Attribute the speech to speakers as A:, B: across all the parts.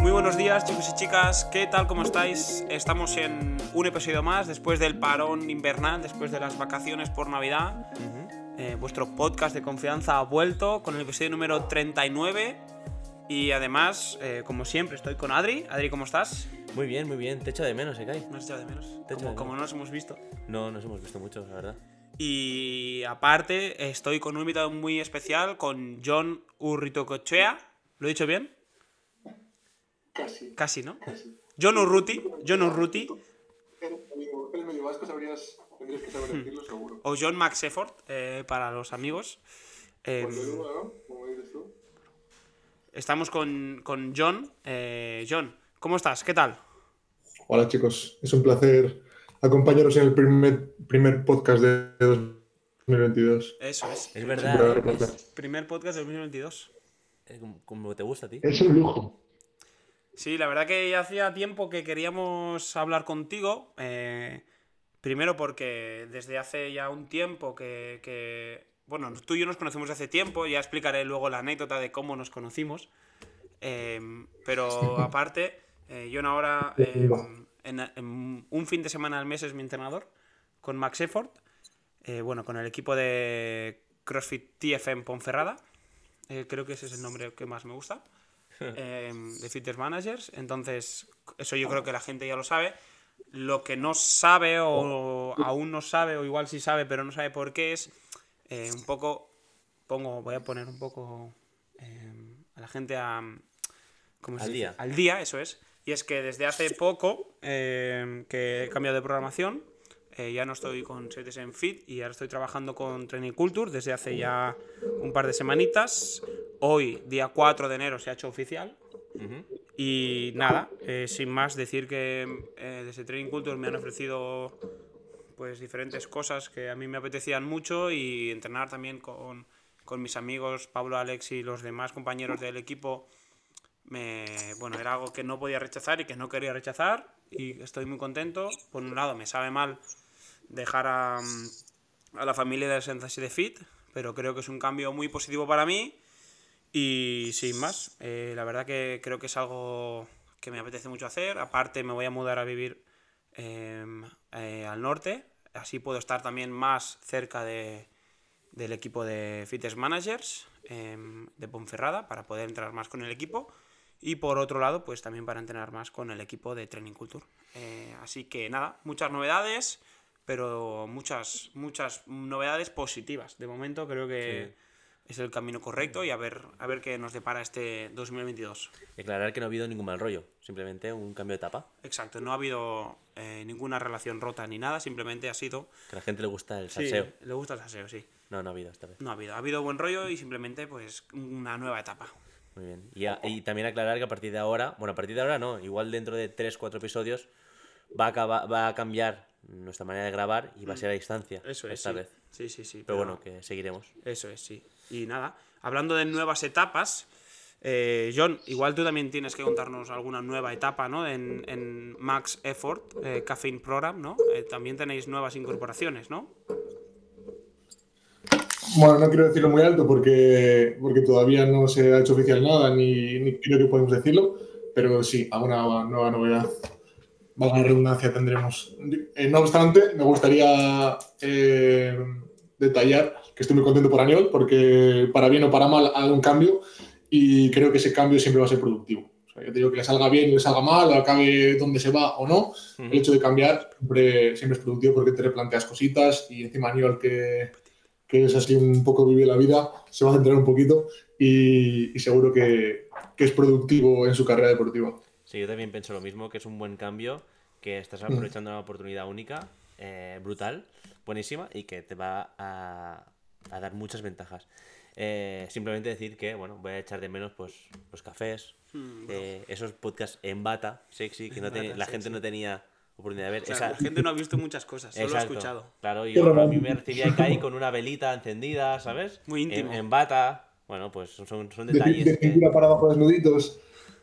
A: Muy buenos días chicos y chicas, ¿qué tal? ¿Cómo estáis? Estamos en un episodio más después del parón invernal, después de las vacaciones por Navidad. Eh, vuestro podcast de confianza ha vuelto con el episodio número 39 y además, eh, como siempre, estoy con Adri. Adri, ¿cómo estás?
B: Muy bien, muy bien. Te echo de menos, ¿eh, Kai?
A: ¿No has echado de menos?
B: Te
A: como,
B: de
A: como no nos hemos visto.
B: No, nos hemos visto mucho, la verdad.
A: Y aparte, estoy con un invitado muy especial, con John Urritocochea. ¿Lo he dicho bien?
C: Casi,
A: Casi, ¿no?
C: casi.
A: John Urruti. John Urruti.
C: Medio, vasco, sabrías, tendrías que saber decirlo seguro.
A: O John Maxefford, eh, para los amigos. Eh,
C: tú.
A: estamos con, con John. Eh, John, ¿cómo estás? ¿Qué tal?
C: Hola chicos, es un placer acompañaros en el primer, primer podcast de 2022.
A: Eso es.
B: Es verdad.
C: un placer.
A: Primer podcast de 2022.
B: eh, como- Como te gusta a ti.
C: Es un lujo.
A: Sí, la verdad que ya hacía tiempo que queríamos hablar contigo. eh, primero porque desde hace ya un tiempo que, que- Bueno, tú y yo nos conocemos de hace tiempo, ya explicaré luego la anécdota de cómo nos conocimos. eh, pero aparte, eh, John ahora eh, en, en un fin de semana al mes es mi entrenador con Max Effort. eh, bueno, con el equipo de CrossFit TFM Ponferrada. eh, creo que ese es el nombre que más me gusta eh, de Fitness Managers. Entonces, eso yo creo que la gente ya lo sabe. Lo que no sabe o aún no sabe, o igual sí sabe, pero no sabe por qué es eh, un poco, pongo, voy a poner un poco eh, a la gente a, ¿cómo se
B: Al
A: dice?
B: día.
A: Al día, eso es. Y es que desde hace poco eh, que he cambiado de programación, eh, ya no estoy con en Fit y ahora estoy trabajando con Training Culture desde hace ya un par de semanitas. Hoy, día 4 de enero, se ha hecho oficial.
B: Ujú.
A: Y nada, eh, sin más decir que eh, desde Training Culture me han ofrecido pues diferentes cosas que a mí me apetecían mucho y entrenar también con, con mis amigos Pablo, Alex y los demás compañeros del equipo me, bueno, era algo que no podía rechazar y que no quería rechazar y estoy muy contento. Por un lado me sabe mal dejar a, a la familia de Sensei de Fit, pero creo que es un cambio muy positivo para mí y sin más, eh, la verdad que creo que es algo que me apetece mucho hacer. Aparte me voy a mudar a vivir eh, eh, al norte, así puedo estar también más cerca de, del equipo de Fitness Managers eh, de Ponferrada para poder entrenar más con el equipo. Y por otro lado, pues también para entrenar más con el equipo de Training Culture. Eh, así que nada, muchas novedades, pero muchas, muchas novedades positivas. De momento creo que es el camino correcto y a ver, a ver qué nos depara este 2022.
B: Declarar que no ha habido ningún mal rollo. Simplemente un cambio de etapa.
A: Exacto, no ha habido eh, ninguna relación rota ni nada, simplemente ha sido...
B: Que a la gente le gusta el
A: Sí,
B: salseo.
A: le gusta el salseo, sí.
B: No, no ha habido esta vez.
A: No ha habido, ha habido buen rollo y simplemente pues una nueva etapa.
B: Muy bien. Y, a- y también aclarar que a partir de ahora, bueno, a partir de ahora no, igual dentro de 3-4 episodios va a, va a cambiar nuestra manera de grabar y va a ser a distancia.
A: Mm. Eso es.
B: Esta
A: sí.
B: vez.
A: Sí, sí, sí.
B: Pero bueno, que seguiremos.
A: Eso es, sí. Y nada, hablando de nuevas etapas, eh, John, igual tú también tienes que contarnos alguna nueva etapa, ¿no? En, en Max Effort, eh, Caffeine Program, ¿no? Eh, también tenéis nuevas incorporaciones, ¿no?
C: Bueno, no quiero decirlo muy alto porque, porque todavía no se ha hecho oficial nada, ni, ni creo que podemos decirlo, pero sí, alguna nueva novedad. Valga la redundancia, tendremos. Eh, no obstante, me gustaría eh, detallar que estoy muy contento por Aniol, porque para bien o para mal ha dado un cambio y creo que ese cambio siempre va a ser productivo. O sea, yo te digo que le salga bien, le salga mal, acabe donde se va o no, el hecho de cambiar siempre, siempre es productivo porque te replanteas cositas y encima Aniol que, que es así un poco vive la vida, se va a centrar un poquito y, y seguro que, que es productivo en su carrera deportiva.
B: Sí, yo también pienso lo mismo, que es un buen cambio, que
A: Mm.
B: estás aprovechando una oportunidad única, eh, brutal, buenísima, y que te va a, a dar muchas ventajas. Eh, simplemente decir que, bueno, voy a echar de menos pues los cafés, eh, esos podcasts en bata, sexy, que no te-
A: bata,
B: la gente no tenía oportunidad de ver.
A: O sea,
B: Esa-
A: la gente no ha visto muchas cosas, solo ha escuchado.
B: Claro, yo a mí me recibía Kai con una velita encendida, ¿sabes?
A: Muy íntimo.
B: En, en bata. Bueno, pues son, son
C: De,
B: detalles.
C: de
B: que-
C: para abajo desnuditos.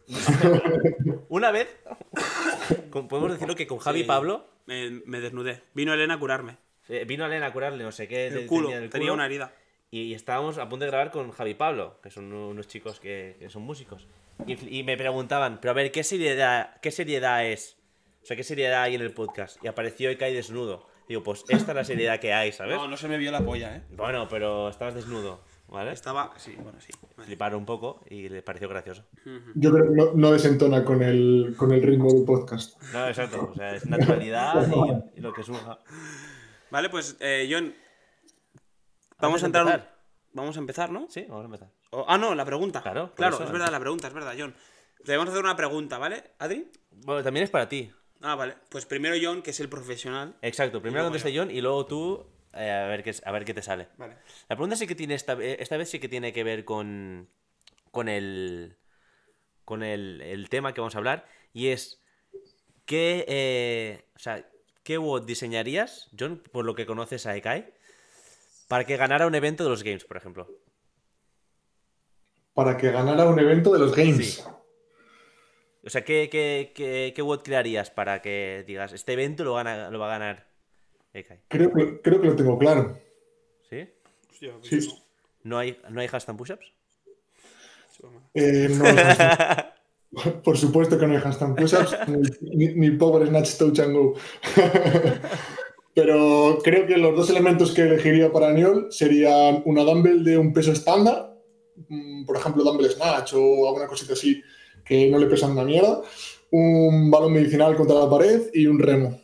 B: Una vez, podemos decirlo que con Javi y
A: Sí.
B: Pablo
A: Me, me desnudé. Vino Elena a curarme.
B: eh, vino Elena a curarle no sé qué.
A: El culo.
B: tenía
A: una herida.
B: Y estábamos a punto de grabar con Javi Pablo, que son unos chicos que, que son músicos. Y, y me preguntaban, pero a ver, ¿qué seriedad, ¿qué seriedad es? O sea, ¿qué seriedad hay en el podcast? Y apareció y cae desnudo. Digo, pues esta es la seriedad que hay, ¿sabes?
A: No, no se me vio la polla, ¿eh?
B: Bueno, pero estabas desnudo, ¿vale?
A: Estaba. Sí, bueno, sí. Vale.
B: Fliparon un poco y les pareció gracioso.
C: Yo creo que no, no desentona con el, con el ritmo del podcast.
B: No, exacto. O sea, es naturalidad y, y lo que surja.
A: Vale, pues, eh, John. Vamos a entrar.
B: empezar.
A: Vamos a empezar, ¿no?
B: Sí, vamos a empezar.
A: O- ah, no, la pregunta.
B: Claro,
A: Claro,
B: eso,
A: es verdad, la pregunta, es verdad, John. Te vamos a hacer una pregunta, ¿vale, Adri?
B: Bueno, también es para ti.
A: Ah, vale. Pues primero John, que es el profesional.
B: Exacto. Primero contesta John y luego tú eh, a, ver qué, a ver qué te sale.
A: Vale.
B: La pregunta sí que tiene esta, eh, esta vez sí que tiene que ver con, con el con el, el tema que vamos a hablar y es qué eh, o sea, qué WOD diseñarías, John, por lo que conoces a Ekai, para que ganara un evento de los games, por ejemplo.
C: Para que ganara un evento de los games.
B: Sí. O sea, ¿qué, qué, qué, qué WOD crearías para que digas, este evento lo, gana, lo va a ganar Ekai?
C: Creo, que, creo que lo tengo claro.
B: ¿Sí?
A: Hostia,
C: Sí.
A: no.
B: ¿No hay, no hay hashtag push-ups?
C: Eh, no hay. Por supuesto que no hay hashtag push-ups, ni, ni Power Snatch Touch and Go. Pero creo que los dos elementos que elegiría para Niol serían una dumbbell de un peso estándar, mm, por ejemplo, dumbbell snatch o alguna cosita así que no le pesan una mierda, un balón medicinal contra la pared y un remo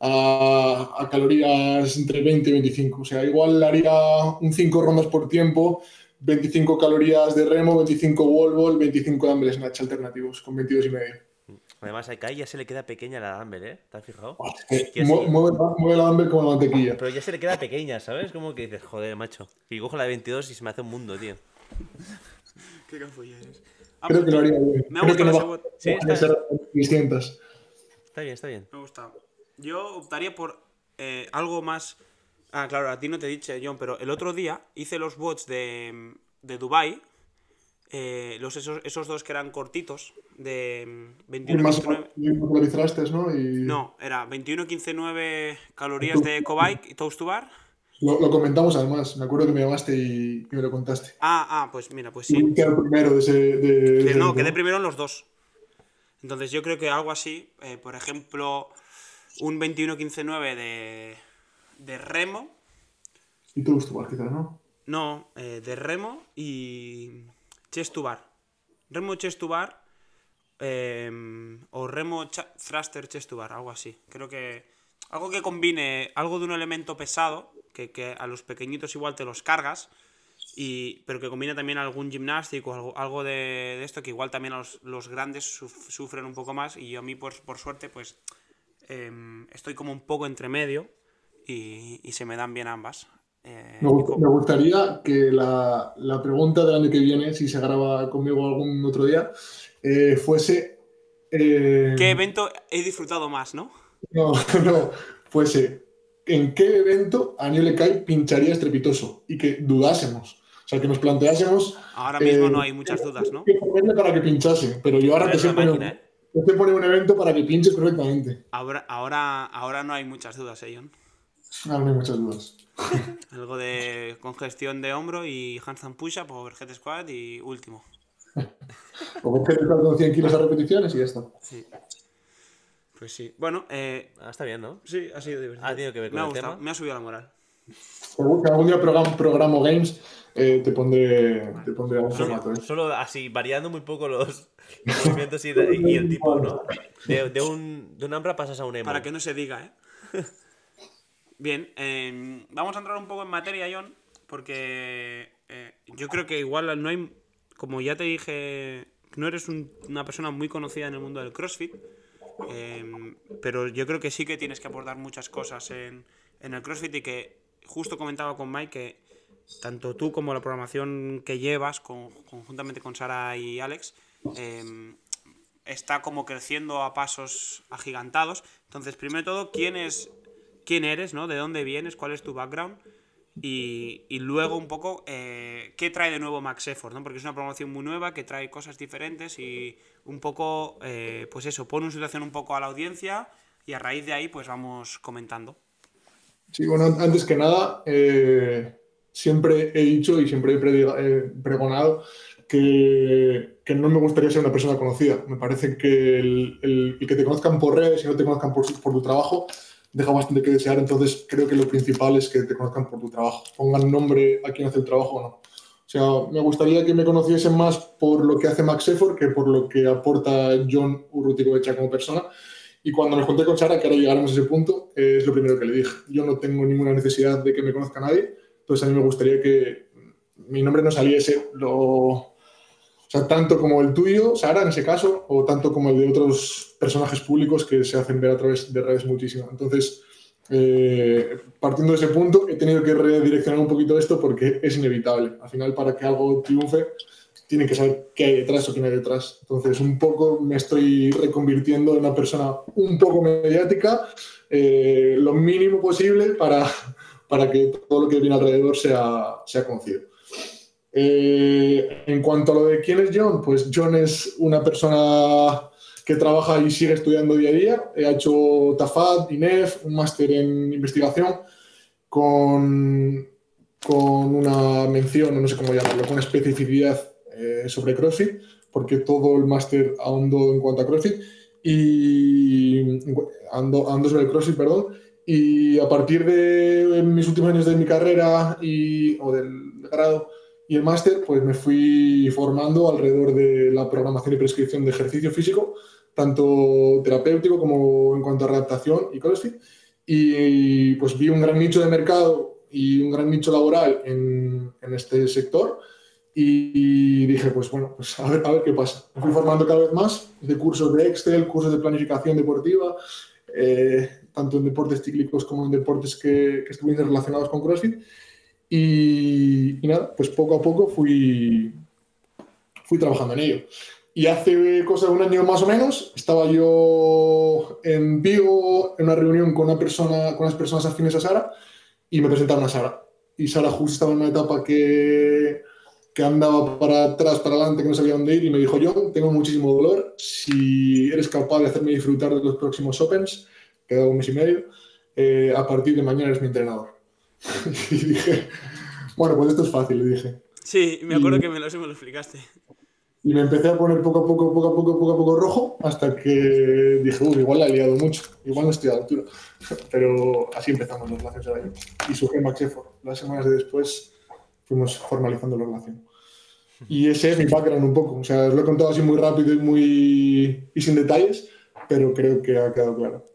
C: a, a calorías entre 20 y 25. O sea, igual haría un 5 rondas por tiempo 25 calorías de remo, 25 wall ball, 25 dumbbell snatch alternativos con 22 y medio.
B: Además, a Ekai ya se le queda pequeña la dumbbell, ¿eh? ¿Te has fijado?
C: Eh,
B: sí.
C: mueve, mueve la dumbbell como la mantequilla.
B: Pero ya se le queda pequeña, ¿sabes? Como que dices, joder, macho. Y cojo la de 22 y se me hace un mundo, tío.
A: Qué eres. Ah,
C: Creo
A: pues,
C: que lo haría bien.
A: Me ha gustado
C: no
A: ese
C: va
A: bot.
B: Sí, está
C: ser 600.
B: Está bien, está bien.
A: Me ha gustado. Yo optaría por eh, algo más. Ah, claro, a ti no te he dicho, John, pero el otro día hice los bots de, de Dubai. eh, los, esos, esos dos que eran cortitos, de mm,
C: Y
A: 21
C: más
A: 15, 9.
C: popularizaste, ¿no? Y
A: No, era 21 15 9 calorías de EcoBike y Toast to Bar.
C: Lo, lo comentamos además. Me acuerdo que me llamaste y, y me lo contaste.
A: Ah, ah, pues mira, pues sí.
C: Quedé primero de ese. De,
A: no, quedé primero en los dos. Entonces yo creo que algo así, eh, por ejemplo, un 21-15-9 de, de remo.
C: Y tú, tú, quizás, ¿no?
A: No, eh, de remo y chest to bar. Remo chest to bar eh, o remo thruster chest to bar, algo así. Creo que algo que combine algo de un elemento pesado, que, que a los pequeñitos igual te los cargas, y, pero que combine también algún gimnástico, algo, algo de, de esto que igual también a los, los grandes suf- sufren un poco más y yo a mí por, por suerte pues em, estoy como un poco entre medio y, y se me dan bien ambas. Eh,
C: Me, me gustaría que la, la pregunta del año que viene, si se graba conmigo algún otro día, eh, fuese. eh,
A: ¿Qué evento he disfrutado más, no?
C: No, no, fuese. ¿En qué evento a Niel Kai pincharía estrepitoso? Y que dudásemos. O sea, que nos planteásemos.
A: Ahora mismo
C: eh,
A: no hay muchas dudas, ¿no?
C: qué ponerle para que pinchase. Pero yo ahora sé,
B: una
C: poner,
B: máquina, ¿eh?
C: te pone un evento para que pinches correctamente.
A: Ahora, ahora, ahora no hay muchas dudas, ¿eh, John?
C: Ahora no hay muchas dudas.
A: Algo de congestión de hombro y handstand push-up, overhead squat y último.
C: Que te con 100 kilos a repeticiones y ya está.
A: Sí. Pues sí. Bueno, eh,
B: Ah, está bien, ¿no?
A: sí, ha sido divertido.
B: Ha tenido que ver con
A: me ha
B: el
A: gustado,
B: tema.
A: me ha subido la moral.
C: Seguro que algún día programo, programo games, eh, te pondré, te pondré algún formato. ¿eh?
B: Solo así, variando muy poco los los movimientos y, y el tipo, ¿no? De, de un, de un Ambra pasas a un emo.
A: Para que no se diga, ¿eh? Bien, eh, vamos a entrar un poco en materia, John, porque eh, yo creo que igual no hay, como ya te dije, no eres un- una persona muy conocida en el mundo del CrossFit, eh, pero yo creo que sí que tienes que aportar muchas cosas en, en el CrossFit y que justo comentaba con Mike que tanto tú como la programación que llevas con- conjuntamente con Sara y Alex eh, está como creciendo a pasos agigantados. Entonces, primero de todo, ¿quién, es, quién eres, ¿no? ¿De dónde vienes? ¿Cuál es tu background? Y, y luego un poco, eh, ¿qué trae de nuevo Max Effort? ¿no? Porque es una promoción muy nueva que trae cosas diferentes y un poco, eh, pues eso, pone una situación un poco a la audiencia y a raíz de ahí pues vamos comentando.
C: Sí, bueno, antes que nada, eh, siempre he dicho y siempre he eh, pregonado que, que no me gustaría ser una persona conocida. Me parece que el, el- que te conozcan por redes y no te conozcan por, por tu trabajo deja bastante que desear. Entonces, creo que lo principal es que te conozcan por tu trabajo. Pongan nombre a quien hace el trabajo o no. O sea, me gustaría que me conociesen más por lo que hace Max Effort que por lo que aporta John Urruticoecha como persona. Y cuando me junté con Sara, que ahora llegaremos a ese punto, eh, es lo primero que le dije. Yo no tengo ninguna necesidad de que me conozca nadie, entonces a mí me gustaría que mi nombre no saliese lo, o sea, tanto como el tuyo, Sara, en ese caso, o tanto como el de otros personajes públicos que se hacen ver a través de redes muchísimo. Entonces, eh, partiendo de ese punto, he tenido que redireccionar un poquito esto porque es inevitable. Al final, para que algo triunfe, tienen que saber qué hay detrás o quién hay detrás. Entonces, un poco me estoy reconvirtiendo en una persona un poco mediática, eh, lo mínimo posible para, para que todo lo que viene alrededor sea, sea conocido. Eh, en cuanto a lo de quién es John, pues John es una persona que trabaja y sigue estudiando día a día. Ha hecho TAFAD, INEF, un máster en investigación con, con una mención, no sé cómo llamarlo, con especificidad eh, sobre CrossFit, porque todo el máster ahondó en cuanto a CrossFit y ando, ando sobre el CrossFit, perdón. Y a partir de mis últimos años de mi carrera y, o del grado y el máster, pues me fui formando alrededor de la programación y prescripción de ejercicio físico, tanto terapéutico como en cuanto a adaptación y CrossFit. Y pues vi un gran nicho de mercado y un gran nicho laboral en, en este sector y dije, pues bueno, pues a ver, a ver qué pasa. Me fui formando cada vez más de cursos de Excel, cursos de planificación deportiva, eh, tanto en deportes cíclicos como en deportes que, que estuvieron relacionados con CrossFit. Y, y, nada, pues poco a poco fui, fui trabajando en ello. Y hace cosa de un año más o menos, estaba yo en Vigo en una reunión con, una persona, con unas personas afines a Sara y me presentaron a Sara. Y Sara justo estaba en una etapa que, que andaba para atrás, para adelante, que no sabía dónde ir y me dijo, yo tengo muchísimo dolor, si eres capaz de hacerme disfrutar de los próximos Opens, que da un mes y medio, eh, a partir de mañana eres mi entrenador. y dije, bueno, pues esto es fácil, le dije.
A: Sí, me acuerdo y, que me lo, me lo explicaste.
C: Y me empecé a poner poco a poco, poco a poco, poco a poco rojo, hasta que dije, uy, igual la he liado mucho, igual no estoy a la altura. Pero así empezamos la relación año. Y surgió Max Effort. Las semanas de después fuimos formalizando la relación. Y ese es mi background un poco. O sea, os lo he contado así muy rápido y, muy... y sin detalles, pero creo que ha quedado claro.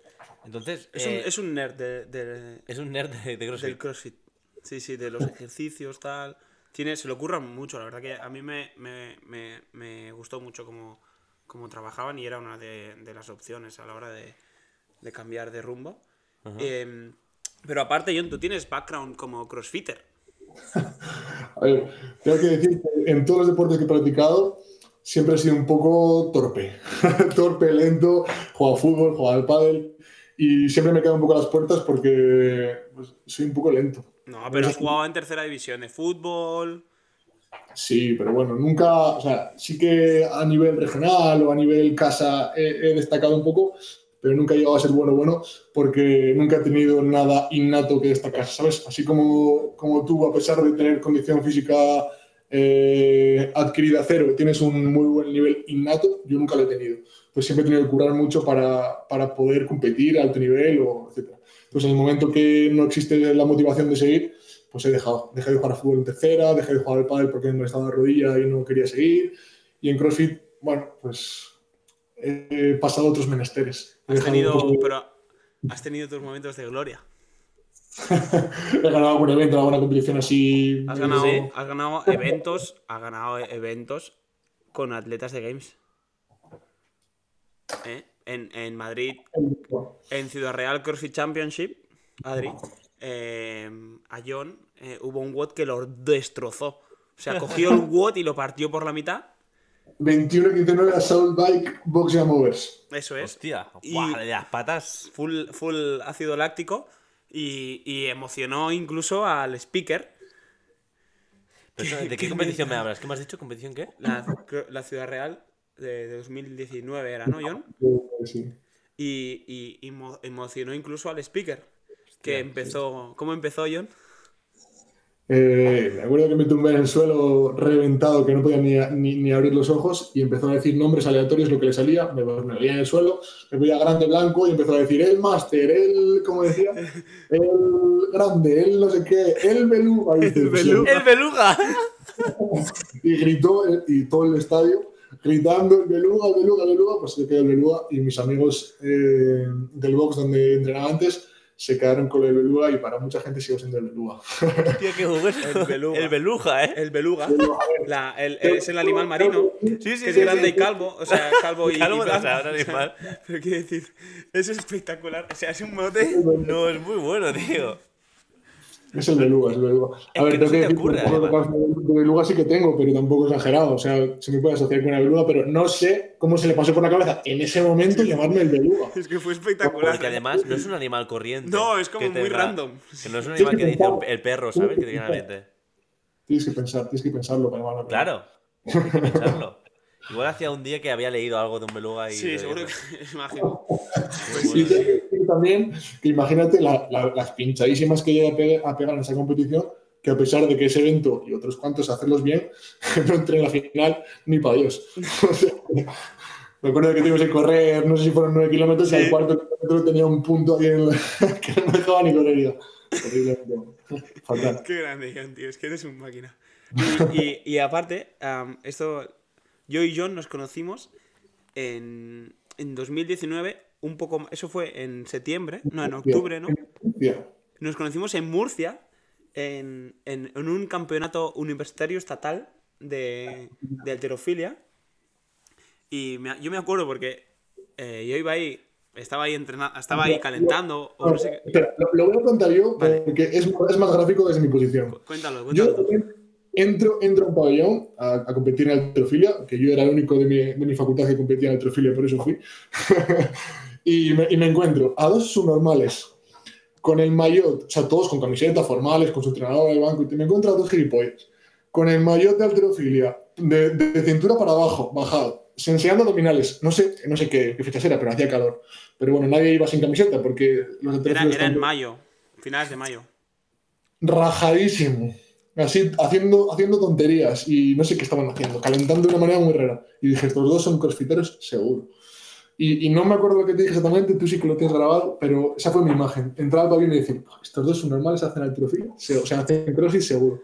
B: Entonces,
A: es,
B: eh,
A: un, es un nerd de, de,
B: es un nerd de, de CrossFit.
A: del CrossFit. Sí, sí, de los ejercicios, tal. Tiene, se lo ocurran mucho, la verdad que a mí me, me, me, me gustó mucho cómo, cómo, trabajaban y era una de, de, las opciones a la hora de, de cambiar de rumbo. Uh -huh. eh, pero aparte, John, tú tienes background como crossfitter.
C: a ver, tengo que decir que en todos los deportes que he practicado siempre he sido un poco torpe. torpe, lento, jugado fútbol, jugado al pádel y siempre me quedo un poco a las puertas porque pues, soy un poco lento.
A: No, pero has jugado en tercera división de fútbol.
C: Sí, pero bueno, nunca, o sea, sí que a nivel regional o a nivel casa he, he, destacado un poco, pero nunca he llegado a ser bueno, bueno, porque nunca he tenido nada innato que destacar, ¿sabes? Así como, como tú, a pesar de tener condición física eh, adquirida cero, tienes un muy buen nivel innato, yo nunca lo he tenido. Pues siempre he tenido que curar mucho para, para poder competir a alto nivel, o etc. Pues en el momento que no existe la motivación de seguir, pues he dejado. Dejé de jugar a fútbol en tercera, dejé de jugar al pádel porque me estaba de rodilla y no quería seguir. Y en CrossFit, bueno, pues he pasado otros menesteres.
A: Has tenido, pero has tenido tus momentos de gloria.
C: he ganado algún evento, alguna competición así.
A: Has ganado, sí. has ganado eventos, has ganado eventos con atletas de games. ¿Eh? En, en, Madrid, en Ciudad Real CrossFit Championship, Adri, eh, a John eh, hubo un WOD que lo destrozó. O sea, cogió el WOD y lo partió por la mitad.
C: 21-19 Assault Bike Box Jam Overs.
A: Eso es.
B: Hostia, y de las patas.
A: Full, full ácido láctico. Y, y emocionó incluso al speaker.
B: Pero ¿De qué competición me hablas? ¿Qué me has dicho? ¿Competición qué?
A: La, la Ciudad Real de, de 2019 era, ¿no, John?
C: Sí.
A: Y, y- y mo- emocionó incluso al speaker. Que empezó. ¿Cómo empezó, John?
C: Eh, me acuerdo que me tumbé en el suelo reventado, que no podía ni, ni- ni abrir los ojos, y empezó a decir nombres aleatorios, lo que le salía. Me, veía en el suelo, me veía grande blanco, y empezó a decir el máster, el, ¿cómo decía? El grande, el no sé qué, el beluga. Y,
A: beluga.
B: ¡El beluga!
C: y gritó, y todo el estadio gritando el beluga, el beluga, el beluga, pues se quedó el beluga, y mis amigos eh, del box donde entrenaba antes se quedaron con el beluga, y para mucha gente sigo siendo el beluga.
B: Tío, qué.
A: El beluga.
B: El beluga, ¿eh?
A: El beluga. La- el- es el animal marino.
B: Sí, sí,
A: que
B: sí.
A: es
B: sí,
A: grande
B: sí.
A: y calvo. O sea, calvo y.
B: Calvo,
A: y
B: o sea, un animal.
A: Pero quiero decir, es espectacular. O sea, es un mote.
B: No, es muy bueno, tío.
C: Es el beluga, es el beluga.
B: Es
C: A ver,
B: que
C: tengo que decir que
B: ocurre,
C: de beluga sí que tengo, pero tampoco exagerado. O sea, se me puede asociar con una beluga, pero no sé cómo se le pasó por la cabeza en ese momento llamarme el beluga.
A: Es que fue espectacular.
B: Porque además no es un animal corriente.
A: No, es como muy random.
B: Que no es un animal que dice el perro, ¿sabes? Que te viene a la mente.
C: Tienes que pensar, tienes que pensarlo para llamarlo.
B: Claro. Tienes que pensarlo. Igual hacía un día que había leído algo de un beluga y.
A: Sí, seguro que es mágico. Pues
C: que decir también que imagínate la- la- las pinchadísimas que llega a pe- a pegar en esa competición, que a pesar de que ese evento y otros cuantos hacerlos bien, no entré en la final ni para Dios. Me acuerdo que tuvimos que correr, no sé si fueron nueve kilómetros, y
A: Sí.
C: al cuarto kilómetro tenía un punto ahí en que no me dejaba ni correr. Fatal.
A: Qué grande, John, tío. Es que eres un máquina. Y, y- y aparte, am, esto. Yo y John nos conocimos en, en 2019, un poco. ma- Eso fue en septiembre, no, en octubre, ¿no? Nos conocimos en Murcia, en, en- en un campeonato universitario estatal de, de alterofilia. Y me- yo me acuerdo porque eh, yo iba ahí, estaba ahí entrenando, estaba ahí calentando, o no sé qué.
C: Espera, lo, lo voy a contar yo
A: Vale.
C: porque es, es más gráfico desde mi posición.
A: Cuéntalo,
C: Yo
A: cuéntalo. tú.
C: entro, entro a un pabellón a, a competir en alterofilia, que yo era el único de mi, de mi facultad que competía en alterofilia, por eso fui. y, me, y me encuentro a dos subnormales con el maillot, o sea, todos con camisetas formales, con su entrenador del banco, y me encuentro a dos gilipollas con el maillot de alterofilia, de, de cintura para abajo, bajado, enseñando abdominales. No sé, no sé qué, qué fechas era, pero hacía calor. Pero bueno, nadie iba sin camiseta porque los
A: Era, era en mayo, finales de mayo.
C: rajadísimo. Así, haciendo, haciendo tonterías y no sé qué estaban haciendo, calentando de una manera muy rara. Y dije, estos dos son crossfiteros, seguro. Y, y no me acuerdo lo que te dije exactamente, tú sí que lo tienes grabado, pero esa fue mi imagen. Entrar al pabellón y decir, "Ah, estos dos son normales, hacen alterofilia, o sea, hacen crossfit seguro.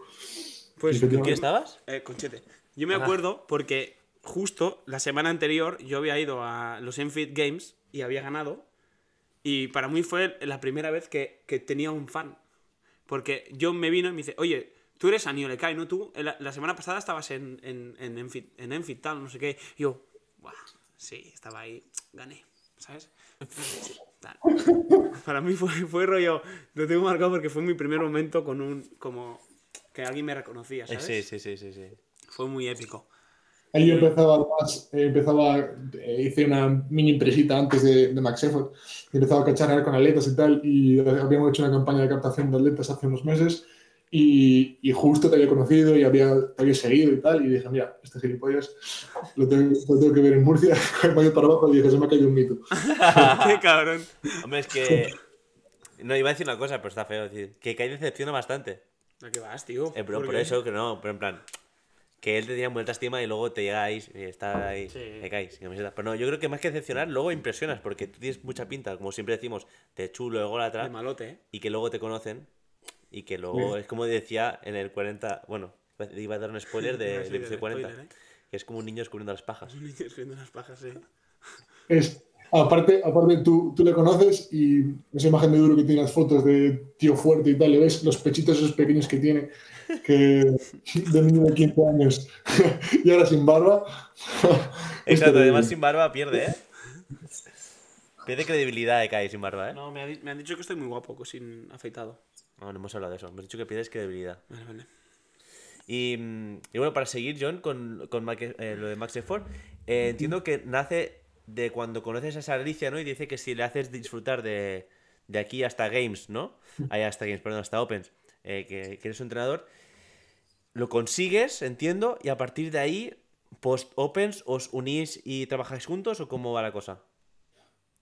A: Pues,
C: Y
B: ¿Con
C: efectivamente-
B: quién estabas?
A: eh, Conchete. Yo me
B: Ajá.
A: acuerdo porque justo la semana anterior yo había ido a los Enfit Games y había ganado. Y para mí fue la primera vez que, que tenía un fan. Porque yo me vino y me dice, oye, tú eres Aniolekai, ¿no? Tú la, la semana pasada estabas en, en, en, Enfit, en Enfit, tal, no sé qué. Y yo, Buah, sí, estaba ahí, gané, ¿sabes? Para mí fue, fue rollo, lo tengo marcado porque fue mi primer momento con un, como, que alguien me reconocía,
B: Eh,
A: ¿sabes?
B: Sí, sí, sí, sí, sí.
A: Fue muy épico.
C: Ahí yo empezaba más, eh, empezaba, eh, hice una mini empresita antes de, de Max Effort y empezaba a cacharrear con atletas y tal y habíamos hecho una campaña de captación de atletas hace unos meses y, y justo te había conocido y había, te había seguido y tal y dije, mira, este gilipollas lo tengo, lo tengo que ver en Murcia con el mayor para abajo y dije, se me ha caído un mito.
A: Qué cabrón.
B: Hombre, es que. No, iba a decir una cosa, pero está feo decir. Que Kai decepciona bastante.
A: ¿A qué vas, tío?
B: Eh, pero
A: ¿Por
B: por eso, que no, pero en plan. Que él te tenía mucha estima y luego te llegáis y está ahí.
A: Sí.
B: Te caes. Pero no, yo creo que más que decepcionar, luego impresionas, porque tú tienes mucha pinta, como siempre decimos, de chulo, de
A: De
B: golatra,
A: malote, ¿eh?
B: y que luego te conocen. Y que luego
C: Sí.
B: es como decía en el 40. Bueno, iba a dar un spoiler de, del
A: ser
B: episodio
A: el
B: 40.
A: spoiler, ¿eh?
B: Que es como un niño descubriendo las pajas.
A: Un niño escribiendo unas pajas, sí.
C: Es, aparte, aparte tú, tú le conoces y esa imagen de duro que tiene las fotos de tío fuerte y tal, le ves los pechitos esos pequeños que tiene, que de niño de 15 años y ahora sin barba.
B: Exacto,
C: terrible.
B: además sin barba pierde, ¿eh? Pierde credibilidad de Kai sin barba, ¿eh?
A: No, me, ha me han dicho que estoy muy guapo, sin afeitado.
B: No, no hemos hablado de eso. Hemos dicho que pierdes credibilidad.
A: Vale, vale.
B: Y, y bueno, para seguir, John, con, con eh, lo de Max Effort, eh, entiendo que nace de cuando conoces a esa Alicia, ¿no? Y dice que si le haces disfrutar de, de aquí hasta Games, ¿no? Ahí hasta Games, perdón, hasta Opens, eh, que, que eres un entrenador, lo consigues, entiendo, y a partir de ahí, post Opens, ¿os unís y trabajáis juntos o cómo va la cosa?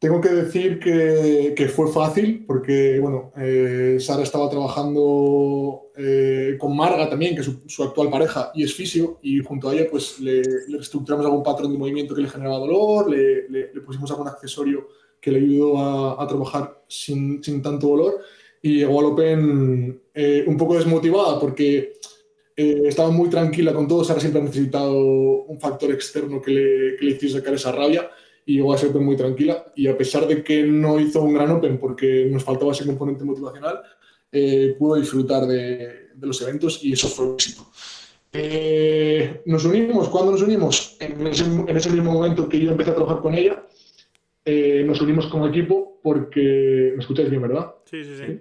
C: Tengo que decir que, que fue fácil porque, bueno, eh, Sara estaba trabajando eh, con Marga también, que es su, su, actual pareja, y es fisio, y junto a ella pues le, le reestructuramos algún patrón de movimiento que le generaba dolor, le, le, le pusimos algún accesorio que le ayudó a, a trabajar sin, sin, tanto dolor, y llegó al Open eh, un poco desmotivada porque estaba muy tranquila con todo, Sara siempre ha necesitado un factor externo que le, que le hiciese sacar esa rabia, y llegó a ser muy tranquila. Y a pesar de que no hizo un gran Open porque nos faltaba ese componente motivacional, eh, pudo disfrutar de, de, los eventos y eso fue un éxito. Eh, nos unimos, ¿cuándo nos unimos? En ese, en ese, mismo momento que yo empecé a trabajar con ella, eh, nos unimos como equipo porque... ¿Me escucháis bien, verdad?
A: Sí, sí, sí. ¿Sí?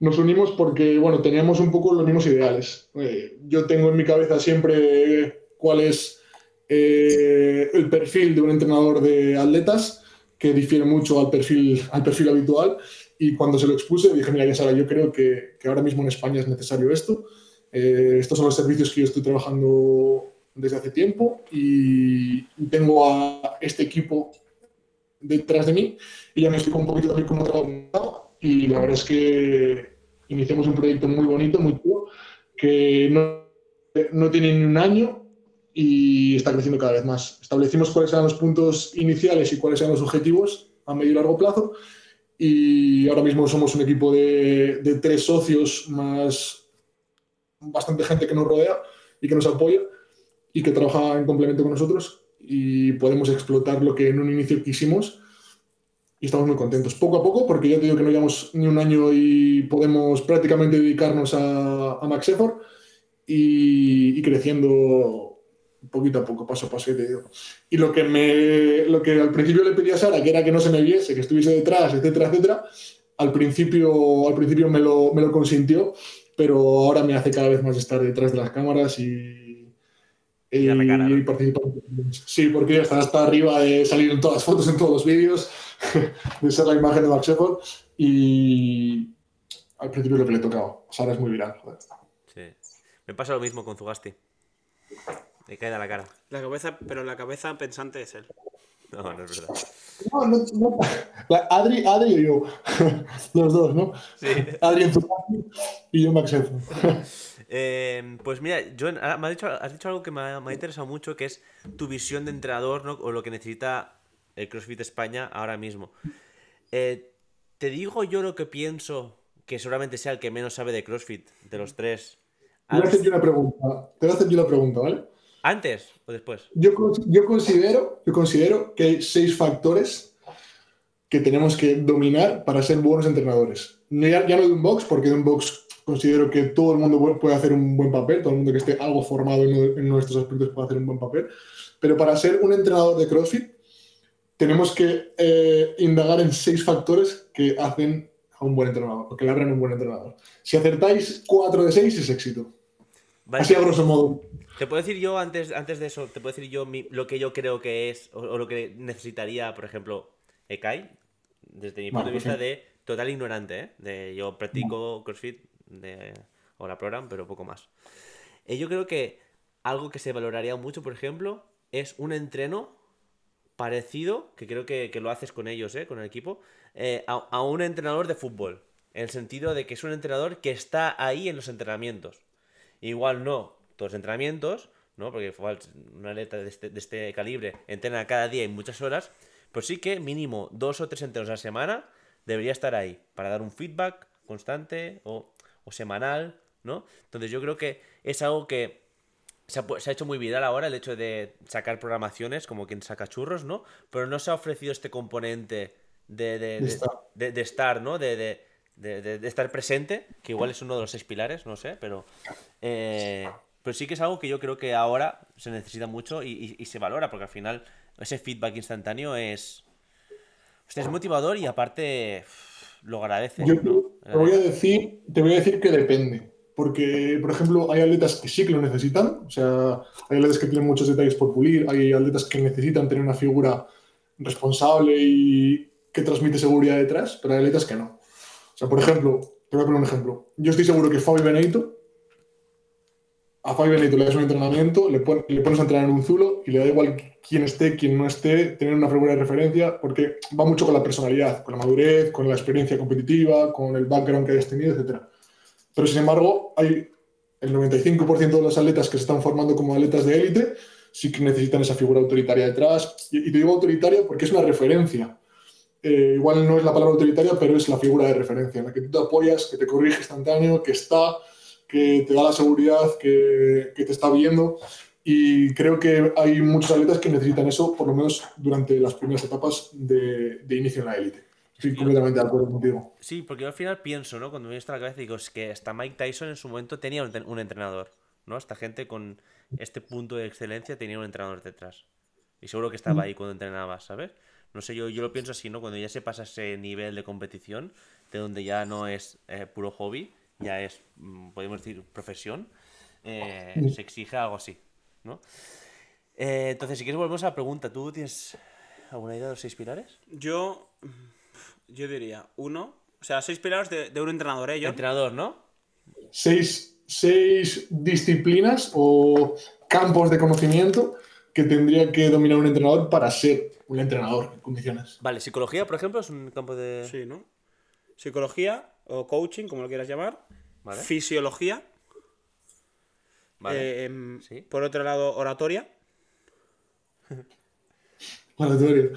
C: Nos unimos porque, bueno, teníamos un poco los mismos ideales. Eh, yo tengo en mi cabeza siempre cuál es eh, el perfil de un entrenador de atletas que difiere mucho al perfil, al perfil habitual. Y cuando se lo expuse, dije, mira, ya Sara, yo creo que, que ahora mismo en España es necesario esto. Eh, estos son los servicios que yo estoy trabajando desde hace tiempo y tengo a este equipo detrás de mí y ya me explico un poquito también cómo trabajo y la verdad es que iniciamos un proyecto muy bonito, muy chulo, que no, no tiene ni un año y está creciendo cada vez más. Establecimos cuáles eran los puntos iniciales y cuáles eran los objetivos a medio y largo plazo y ahora mismo somos un equipo de, de, tres socios más bastante gente que nos rodea y que nos apoya y que trabaja en complemento con nosotros y podemos explotar lo que en un inicio quisimos y estamos muy contentos. Poco a poco, porque ya te digo que no llevamos ni un año y podemos prácticamente dedicarnos a, a Max Effort y, y creciendo poquito a poco, paso a paso, te digo. Y lo que, me, lo que al principio le pedí a Sara, que era que no se me viese, que estuviese detrás, etcétera, etcétera, al principio, al principio me, lo, me lo consintió, pero ahora me hace cada vez más estar detrás de las cámaras y, y, y ¿no? participar. Sí, porque está hasta arriba de salir en todas las fotos, en todos los vídeos, de ser la imagen de Max Effort y al principio lo que le tocaba. Sara es muy viral. Joder.
B: Sí. Me pasa lo mismo con Zugasti. Me cae de la cara.
A: La cabeza, pero la cabeza pensante es él.
B: No, no es verdad.
C: No, no, no. Adri, Adri y yo. Los dos, ¿no?
B: Sí.
C: Adri en tu y yo Max
B: eh, Pues mira, John, me has dicho, has dicho algo que me ha, me ha, interesado mucho, que es tu visión de entrenador, ¿no? O lo que necesita el CrossFit España ahora mismo. Eh, te digo yo lo que pienso, que seguramente sea el que menos sabe de CrossFit, de los tres.
C: Te voy a hacer yo una pregunta. Te voy a hacer yo una pregunta, ¿vale?
B: ¿Antes o después?
C: Yo, yo, considero, yo considero que hay seis factores que tenemos que dominar para ser buenos entrenadores. Ya, ya no de un box, porque de un box considero que todo el mundo puede hacer un buen papel, todo el mundo que esté algo formado en, en nuestros aspectos puede hacer un buen papel, pero para ser un entrenador de CrossFit tenemos que eh, indagar en seis factores que hacen a un buen entrenador, o que le abren un buen entrenador. Si acertáis cuatro de seis es éxito. Así a grosso modo.
B: Te puedo decir yo, antes, antes de eso, te puedo decir yo mi, lo que yo creo que es, o, o, lo que necesitaría, por ejemplo, Ekai, desde mi punto de vista sí. de total ignorante, ¿eh? De, yo practico CrossFit de, o la program, pero poco más. Eh, yo creo que algo que se valoraría mucho, por ejemplo, es un entreno parecido, que creo que, que lo haces con ellos, ¿eh? con el equipo, eh, a, a un entrenador de fútbol. En el sentido de que es un entrenador que está ahí en los entrenamientos. Igual no todos los entrenamientos, ¿no? Porque un atleta de este, de este, calibre entrena cada día y muchas horas, pero sí que mínimo dos o tres entrenos a la semana debería estar ahí para dar un feedback constante o, o semanal, ¿no? Entonces yo creo que es algo que se ha, se ha, hecho muy viral ahora el hecho de sacar programaciones como quien saca churros, ¿no? Pero no se ha ofrecido este componente de, de, de, de, de estar, ¿no? de, estar presente, que igual es uno de los seis pilares, no sé, pero... Eh, pero sí que es algo que yo creo que ahora se necesita mucho y, y, y se valora, porque al final ese feedback instantáneo es, hostia, es motivador y aparte lo agradece.
C: Yo ¿no? te, voy a decir, te voy a decir que depende. Porque, por ejemplo, hay atletas que sí que lo necesitan. O sea, hay atletas que tienen muchos detalles por pulir. Hay atletas que necesitan tener una figura responsable y, que transmite seguridad detrás, pero hay atletas que no. O sea, por ejemplo, te voy a poner un ejemplo. Yo estoy seguro que Fabi Benito, a Fabi Benito le das un entrenamiento, le, le, pones a entrenar en un zulo y le da igual quién esté, quién no esté, tener una figura de referencia, porque va mucho con la personalidad, con la madurez, con la experiencia competitiva, con el background que hayas tenido, etc. Pero sin embargo, hay el 95% de los atletas que se están formando como atletas de élite sí que necesitan esa figura autoritaria detrás. Y, te digo autoritaria porque es una referencia. Eh, igual no es la palabra autoritaria, pero es la figura de referencia, en la que tú te apoyas, que te corrige instantáneo, que está, que te da la seguridad, que, que te está viendo. Y creo que hay muchos atletas que necesitan eso, por lo menos durante las primeras etapas de, de inicio en la élite. Estoy completamente de acuerdo contigo.
B: Sí, porque yo al final pienso, ¿no? Cuando me viene a la cabeza, digo, es que hasta Mike Tyson en su momento tenía un entrenador, ¿no? Esta gente con este punto de excelencia tenía un entrenador detrás. Y seguro que estaba ahí cuando entrenaba, ¿sabes? No sé, yo, yo lo pienso así, ¿no? Cuando ya se pasa ese nivel de competición, de donde ya no es eh, puro hobby, ya es, mm, podemos decir, profesión, eh, se exige algo así, ¿no? Eh, entonces, si quieres, volvemos a la pregunta. ¿Tú tienes alguna idea de los seis pilares?
A: Yo, yo diría uno, o sea, seis pilares de, un entrenador, ¿eh?
B: Entrenador, ¿no?
C: Seis seis disciplinas o campos de conocimiento que tendría que dominar un entrenador para ser un entrenador en condiciones.
B: Vale, psicología, por ejemplo, es un campo de.
A: Sí, ¿no? Psicología o coaching, como lo quieras llamar. Fisiología. Vale. Em, por otro lado, oratoria.
C: Oratoria.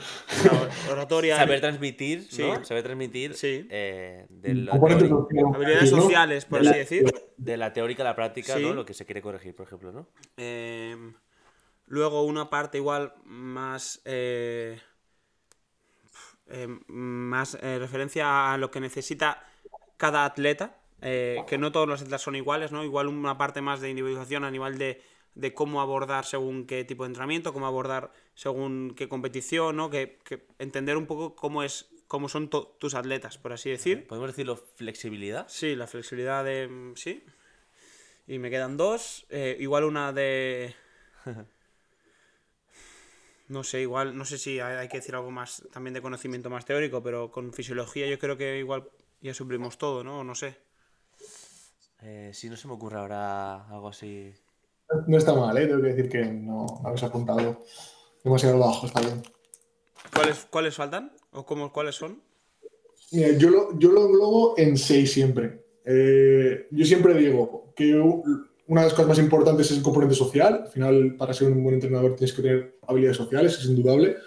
A: oratoria.
B: Saber transmitir, ¿no? Saber transmitir.
A: Sí.
B: Eh, de
A: habilidades sociales, por así decir.
B: De la teórica a la práctica, ¿no? Lo que se quiere corregir, por ejemplo, ¿no?
A: Em, luego una parte igual más. Eh, em, más eh, referencia a lo que necesita cada atleta. que no todos los atletas son iguales, ¿no? Igual una parte más de individualización a nivel de de cómo abordar según qué tipo de entrenamiento, cómo abordar según qué competición, ¿no? Que, entender un poco cómo es cómo son tus atletas, por así decir.
B: ¿Podemos decirlo flexibilidad?
A: Sí, la flexibilidad de... Sí. Y me quedan dos. Eh, igual una de... No sé, igual, no sé si hay, que decir algo más también de conocimiento más teórico, pero con fisiología yo creo que igual ya suplimos todo, ¿no? No sé.
B: Eh, si no se me ocurre ahora algo así
C: no está mal, ¿eh? tengo que decir que no habéis apuntado demasiado bajo, está bien.
A: ¿Cuáles, ¿cuáles faltan? ¿O cómo, cuáles son?
C: Mira, yo lo, yo lo englobo en seis siempre. Eh, yo siempre digo que una de las cosas más importantes es el componente social. Al final, para ser un buen entrenador tienes que tener habilidades sociales, es indudable.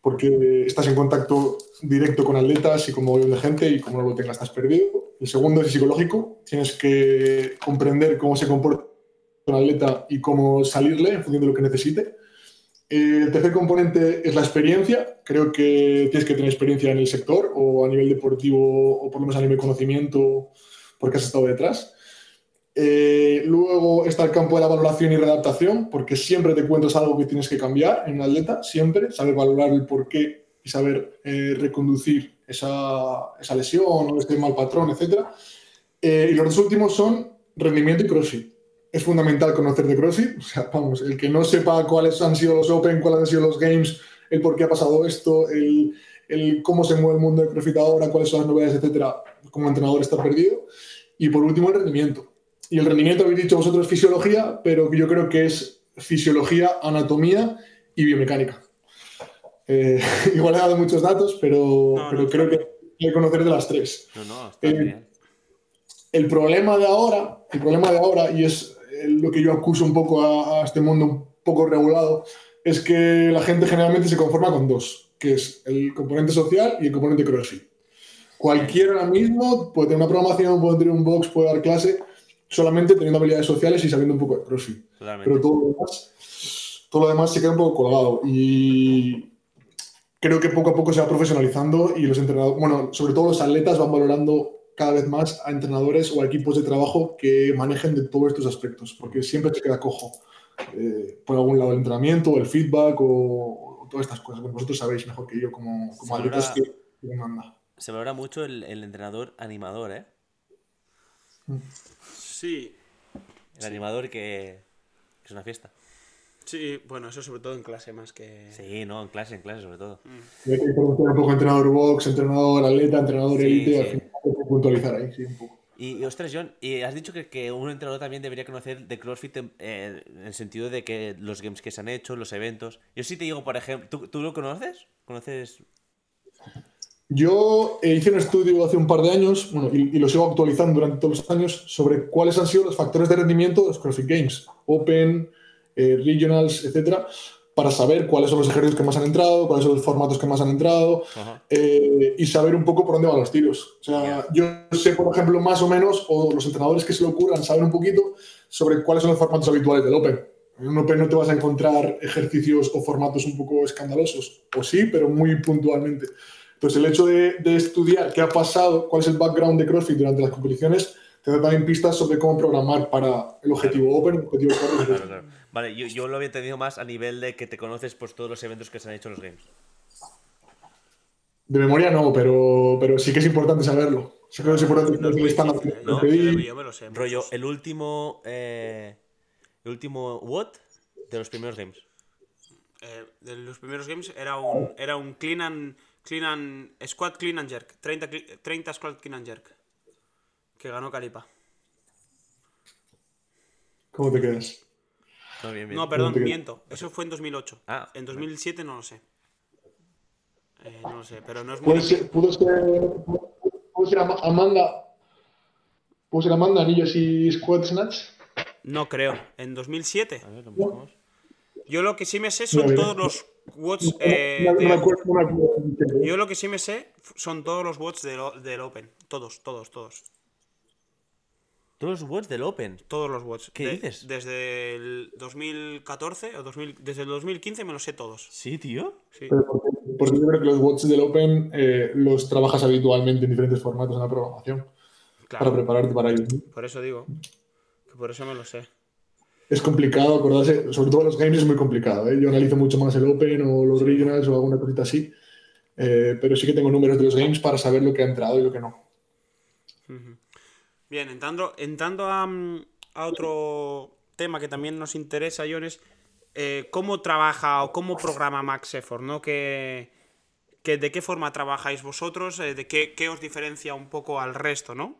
C: Porque estás en contacto directo con atletas y con un montón de gente y como no lo tengas estás perdido. El segundo es psicológico. Tienes que comprender cómo se comporta atleta y cómo salirle en función de lo que necesite. Eh, el tercer componente es la experiencia. Creo que tienes que tener experiencia en el sector o a nivel deportivo o por lo menos a nivel conocimiento porque has estado detrás. Eh, luego está el campo de la valoración y readaptación, porque siempre te cuentas algo que tienes que cambiar en un atleta, siempre, saber valorar el porqué y saber eh, reconducir esa, esa, lesión o este mal patrón, etc. y los dos últimos son rendimiento y crossfit es fundamental conocer de CrossFit. O sea, vamos, el que no sepa cuáles han sido los Open, cuáles han sido los Games, el por qué ha pasado esto, el, el cómo se mueve el mundo de CrossFit ahora, cuáles son las novedades, etcétera, como entrenador está perdido. Y por último, el rendimiento. Y el rendimiento, habéis dicho vosotros, fisiología, pero yo creo que es fisiología, anatomía y biomecánica. Eh, igual he dado muchos datos, pero, pero creo que hay que conocer de las tres.
B: No, no, eh, bien.
C: El problema de ahora, el problema de ahora, y es lo que yo acuso un poco a, este mundo un poco regulado, es que la gente generalmente se conforma con dos, que es el componente social y el componente CrossFit. Cualquiera ahora mismo puede tener una programación, puede tener un box, puede dar clase, solamente teniendo habilidades sociales y sabiendo un poco de CrossFit. Pero todo lo, demás, todo lo demás se queda un poco colgado. Y creo que poco a poco se va profesionalizando y los entrenadores, bueno, sobre todo los atletas van valorando cada vez más a entrenadores o a equipos de trabajo que manejen de todos estos aspectos, porque siempre te queda cojo eh, por algún lado el entrenamiento, el feedback o, todas estas cosas. vosotros sabéis mejor que yo como, como atletas que, manda.
B: Se valora mucho el, entrenador animador, ¿eh?
A: Sí.
B: El animador que, es una fiesta.
A: Sí, bueno, eso sobre todo en clase más que...
B: Sí, no, en clase, en clase sobre todo.
C: Hay que diferenciar un poco entrenador box, entrenador atleta, entrenador
B: Sí,
C: élite,
B: sí.
C: al final hay que puntualizar ahí, sí, un poco.
B: Y, y, ostras, John, y has dicho que, que un entrenador también debería conocer de CrossFit en, eh, en el sentido de que los games que se han hecho, los eventos. Yo sí te digo, por ejemplo, ¿tú, tú lo conoces? ¿Conoces?
C: Yo eh, hice un estudio hace un par de años, bueno, y, y lo sigo actualizando durante todos los años, sobre cuáles han sido los factores de rendimiento de los CrossFit Games, Open, eh, Regionals, etcétera, para saber cuáles son los ejercicios que más han entrado, cuáles son los formatos que más han entrado, eh, y saber un poco por dónde van los tiros. O sea, yo sé, por ejemplo, más o menos, o los entrenadores que se le ocurran saben un poquito sobre cuáles son los formatos habituales del Open. En un Open no te vas a encontrar ejercicios o formatos un poco escandalosos, o sí, pero muy puntualmente. Entonces, el hecho de, de estudiar qué ha pasado, cuál es el background de CrossFit durante las competiciones, te da también pistas sobre cómo programar para el objetivo Open, el objetivo.
B: Claro, claro. Vale, yo, yo lo había entendido más a nivel de que te conoces pues todos los eventos que se han hecho en los games.
C: De memoria no, pero, pero sí que es importante saberlo. Sí que es importante
A: No.
B: ¿no?
A: Yo-
C: pedir.
A: yo me lo sé.
B: Rollo, el último. eh, el último what de los primeros games.
A: Eh, de los primeros games era un, era un clean and, clean and squat clean and jerk. 30, cli- 30 squat clean and jerk. Que ganó Calipa.
C: ¿Cómo te quedas?
B: No, bien, bien.
A: No, perdón, miento. Eso fue en 2008.
B: Ah,
A: en 2007 no lo sé. Eh, no lo sé, pero no es muy
C: ser, pudo ser, pudo ser Ama- Amanda. Pudo ser Amanda, anillos y squat snatch.
A: No creo. En 2007.
B: A ver, lo buscamos.
A: Yo lo que sí me sé son todos los watts.
C: No,
A: eh,
C: no me
A: de-
C: acuerdo, no me acuerdo.
A: Yo lo que sí me sé son todos los watts del, del Open. Todos, todos, todos.
B: Todos los words del Open.
A: Todos los watts.
B: ¿Qué dices?
A: Desde el 2014 o 2000, desde el 2015 me los sé todos.
B: Sí, tío.
A: Sí.
C: Pero porque, porque yo creo que los watts del Open eh, los trabajas habitualmente en diferentes formatos en la programación para prepararte para ellos.
A: Por eso digo. Que por eso me lo sé.
C: Es complicado acordarse, sobre todo en los games es muy complicado. ¿eh? Yo analizo mucho más el Open o los Regionals o alguna cosita así, eh, pero sí que tengo números de los games para saber lo que ha entrado y lo que no.
A: Bien, entrando, entrando a, mm, a otro tema que también nos interesa, John, es eh, cómo trabaja o cómo programa Max Effort, ¿no? Que, que ¿De qué forma trabajáis vosotros? Eh, ¿De qué, qué os diferencia un poco al resto, no?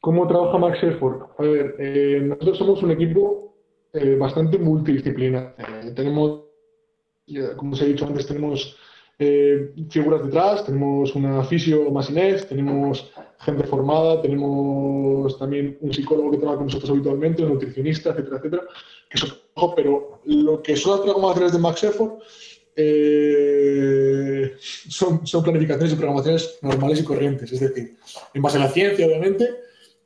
C: ¿Cómo trabaja Max Effort? A ver, eh, nosotros somos un equipo eh, bastante multidisciplinar. Eh, tenemos, como os he dicho antes, tenemos eh, figuras detrás, tenemos una fisio más Inés, tenemos gente formada, tenemos también un psicólogo que trabaja con nosotros habitualmente, un nutricionista, etcétera, etcétera. Pero lo que son las programaciones de Max Effort eh, son, son planificaciones y programaciones normales y corrientes. Es decir, en base a la ciencia, obviamente,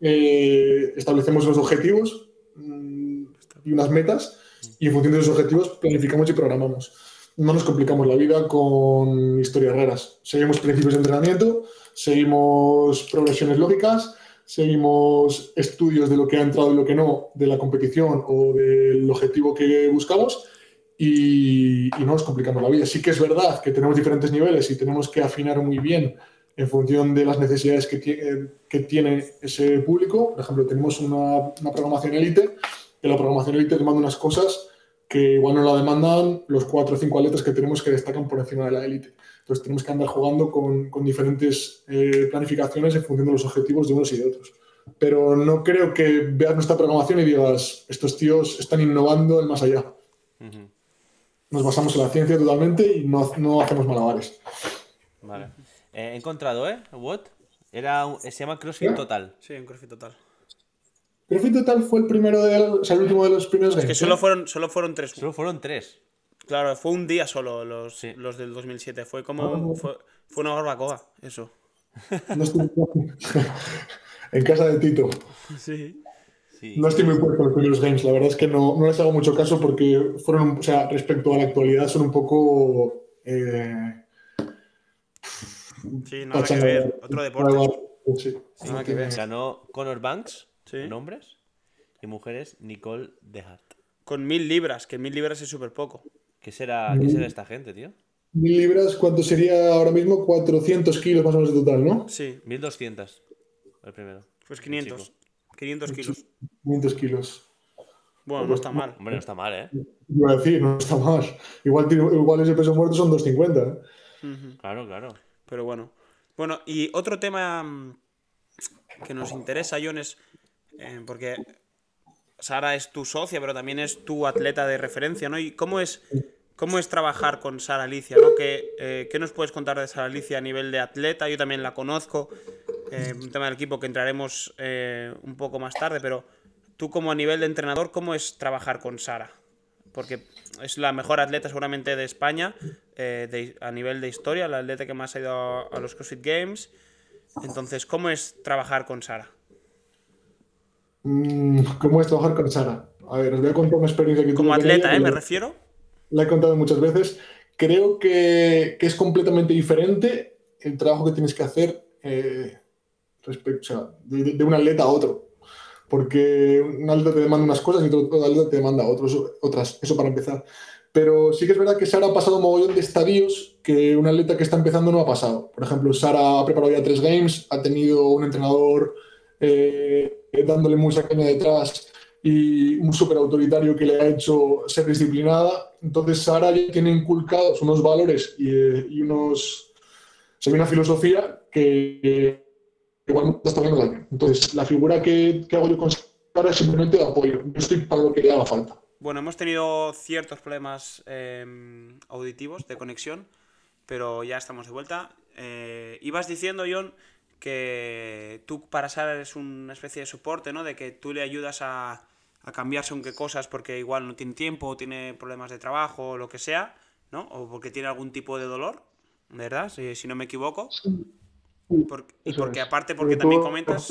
C: eh, establecemos unos objetivos mm, y unas metas y en función de esos objetivos planificamos y programamos. No nos complicamos la vida con historias raras. Seguimos principios de entrenamiento, seguimos progresiones lógicas, seguimos estudios de lo que ha entrado y lo que no de la competición o del objetivo que buscamos y, y no nos complicamos la vida. Sí que es verdad que tenemos diferentes niveles y tenemos que afinar muy bien en función de las necesidades que, tie- que tiene ese público. Por ejemplo, tenemos una, una programación élite, que la programación élite demanda unas cosas que igual no la demandan los cuatro o cinco atletas que tenemos que destacan por encima de la élite. Entonces tenemos que andar jugando con, con diferentes eh, planificaciones en función de los objetivos de unos y de otros. Pero no creo que veas nuestra programación y digas, estos tíos están innovando en más allá. Nos basamos en la ciencia totalmente y no, no hacemos malabares.
B: Vale. Eh, he encontrado, ¿eh? What? Era un- se llama CrossFit. Total.
A: Sí, en CrossFit total.
C: CrossFit Total fue el primero de, o sea, el último de los primeros
A: Es que
C: games,
A: solo
C: ¿eh?
A: fueron, solo fueron tres.
B: Solo fueron tres.
A: Claro, fue un día solo los,
B: Sí.
A: los del 2007. Fue como. Fue, fue una barbacoa, eso.
C: No estoy- en casa de Tito.
A: Sí.
B: Sí.
C: No estoy muy puesto en los primeros games. La verdad es que no, no les hago mucho caso porque fueron, un- o sea, respecto a la actualidad, son un poco. Eh,
A: Sí, nada que ver. Otro deporte.
C: Sí.
A: Nada que ver.
B: Ganó Connor Banks
A: Sí.
B: en hombres y mujeres Nicole Dehart.
A: Con mil libras, que mil libras es súper poco.
B: ¿Qué será, ¿Qué será esta gente, tío?
C: Mil libras, ¿cuánto sería ahora mismo? 400 kilos más o menos de total, ¿no?
A: Sí,
B: 1200. El primero.
A: pues 500.
B: chico.
A: 500 kilos.
C: 500 kilos.
A: Bueno, no está mal.
B: Hombre, no está mal, ¿eh?
C: Iba a decir, no está mal. Igual, igual ese peso muerto son 250. ¿eh?
B: Claro, claro.
A: Pero bueno. Bueno, y otro tema mm, que nos interesa, John, es eh, porque Sara es tu socia, pero también es tu atleta de referencia, ¿no? ¿Y cómo es, cómo es trabajar con Sara Alicia, ¿no? ¿Qué, eh, ¿Qué nos puedes contar de Sara Alicia a nivel de atleta? Yo también la conozco, eh, un tema del equipo que entraremos un poco más tarde, pero tú como a nivel de entrenador, ¿cómo es trabajar con Sara? Porque es la mejor atleta seguramente de España eh, de- a nivel de historia, la atleta que más ha ido a, a los CrossFit Games. Entonces, ¿cómo es trabajar con Sara?
C: Mm, ¿Cómo es trabajar con Sara? A ver, os voy a contar una experiencia que
A: Como atleta,
C: ella,
A: ¿eh? Me
C: la-
A: refiero.
C: La he contado muchas veces. Creo que, que es completamente diferente el trabajo que tienes que hacer eh, respecto, o sea, de, de un atleta a otro. Porque un atleta te demanda unas cosas y otro atleta te demanda otros, otras. Eso para empezar. Pero sí que es verdad que Sara ha pasado un mogollón de estadios que un atleta que está empezando no ha pasado. Por ejemplo, Sara ha preparado ya tres games, ha tenido un entrenador eh, dándole mucha caña detrás y un súper autoritario que le ha hecho ser disciplinada. Entonces Sara ya tiene inculcados unos valores y, eh, y unos, o sea, una filosofía que, que igual viendo alguien. Entonces la figura que, que hago yo con Sara es simplemente de apoyo. Yo estoy para lo que le haga falta.
A: Bueno, hemos tenido ciertos problemas eh, auditivos de conexión, pero ya estamos de vuelta. Eh, ibas diciendo, John, que tú para Sara eres una especie de soporte, ¿no? De que tú le ayudas a, a cambiar según qué cosas porque igual no tiene tiempo, o tiene problemas de trabajo, o lo que sea, ¿no? O porque tiene algún tipo de dolor, ¿verdad? Si, si no me equivoco. Y porque aparte, porque también comentas...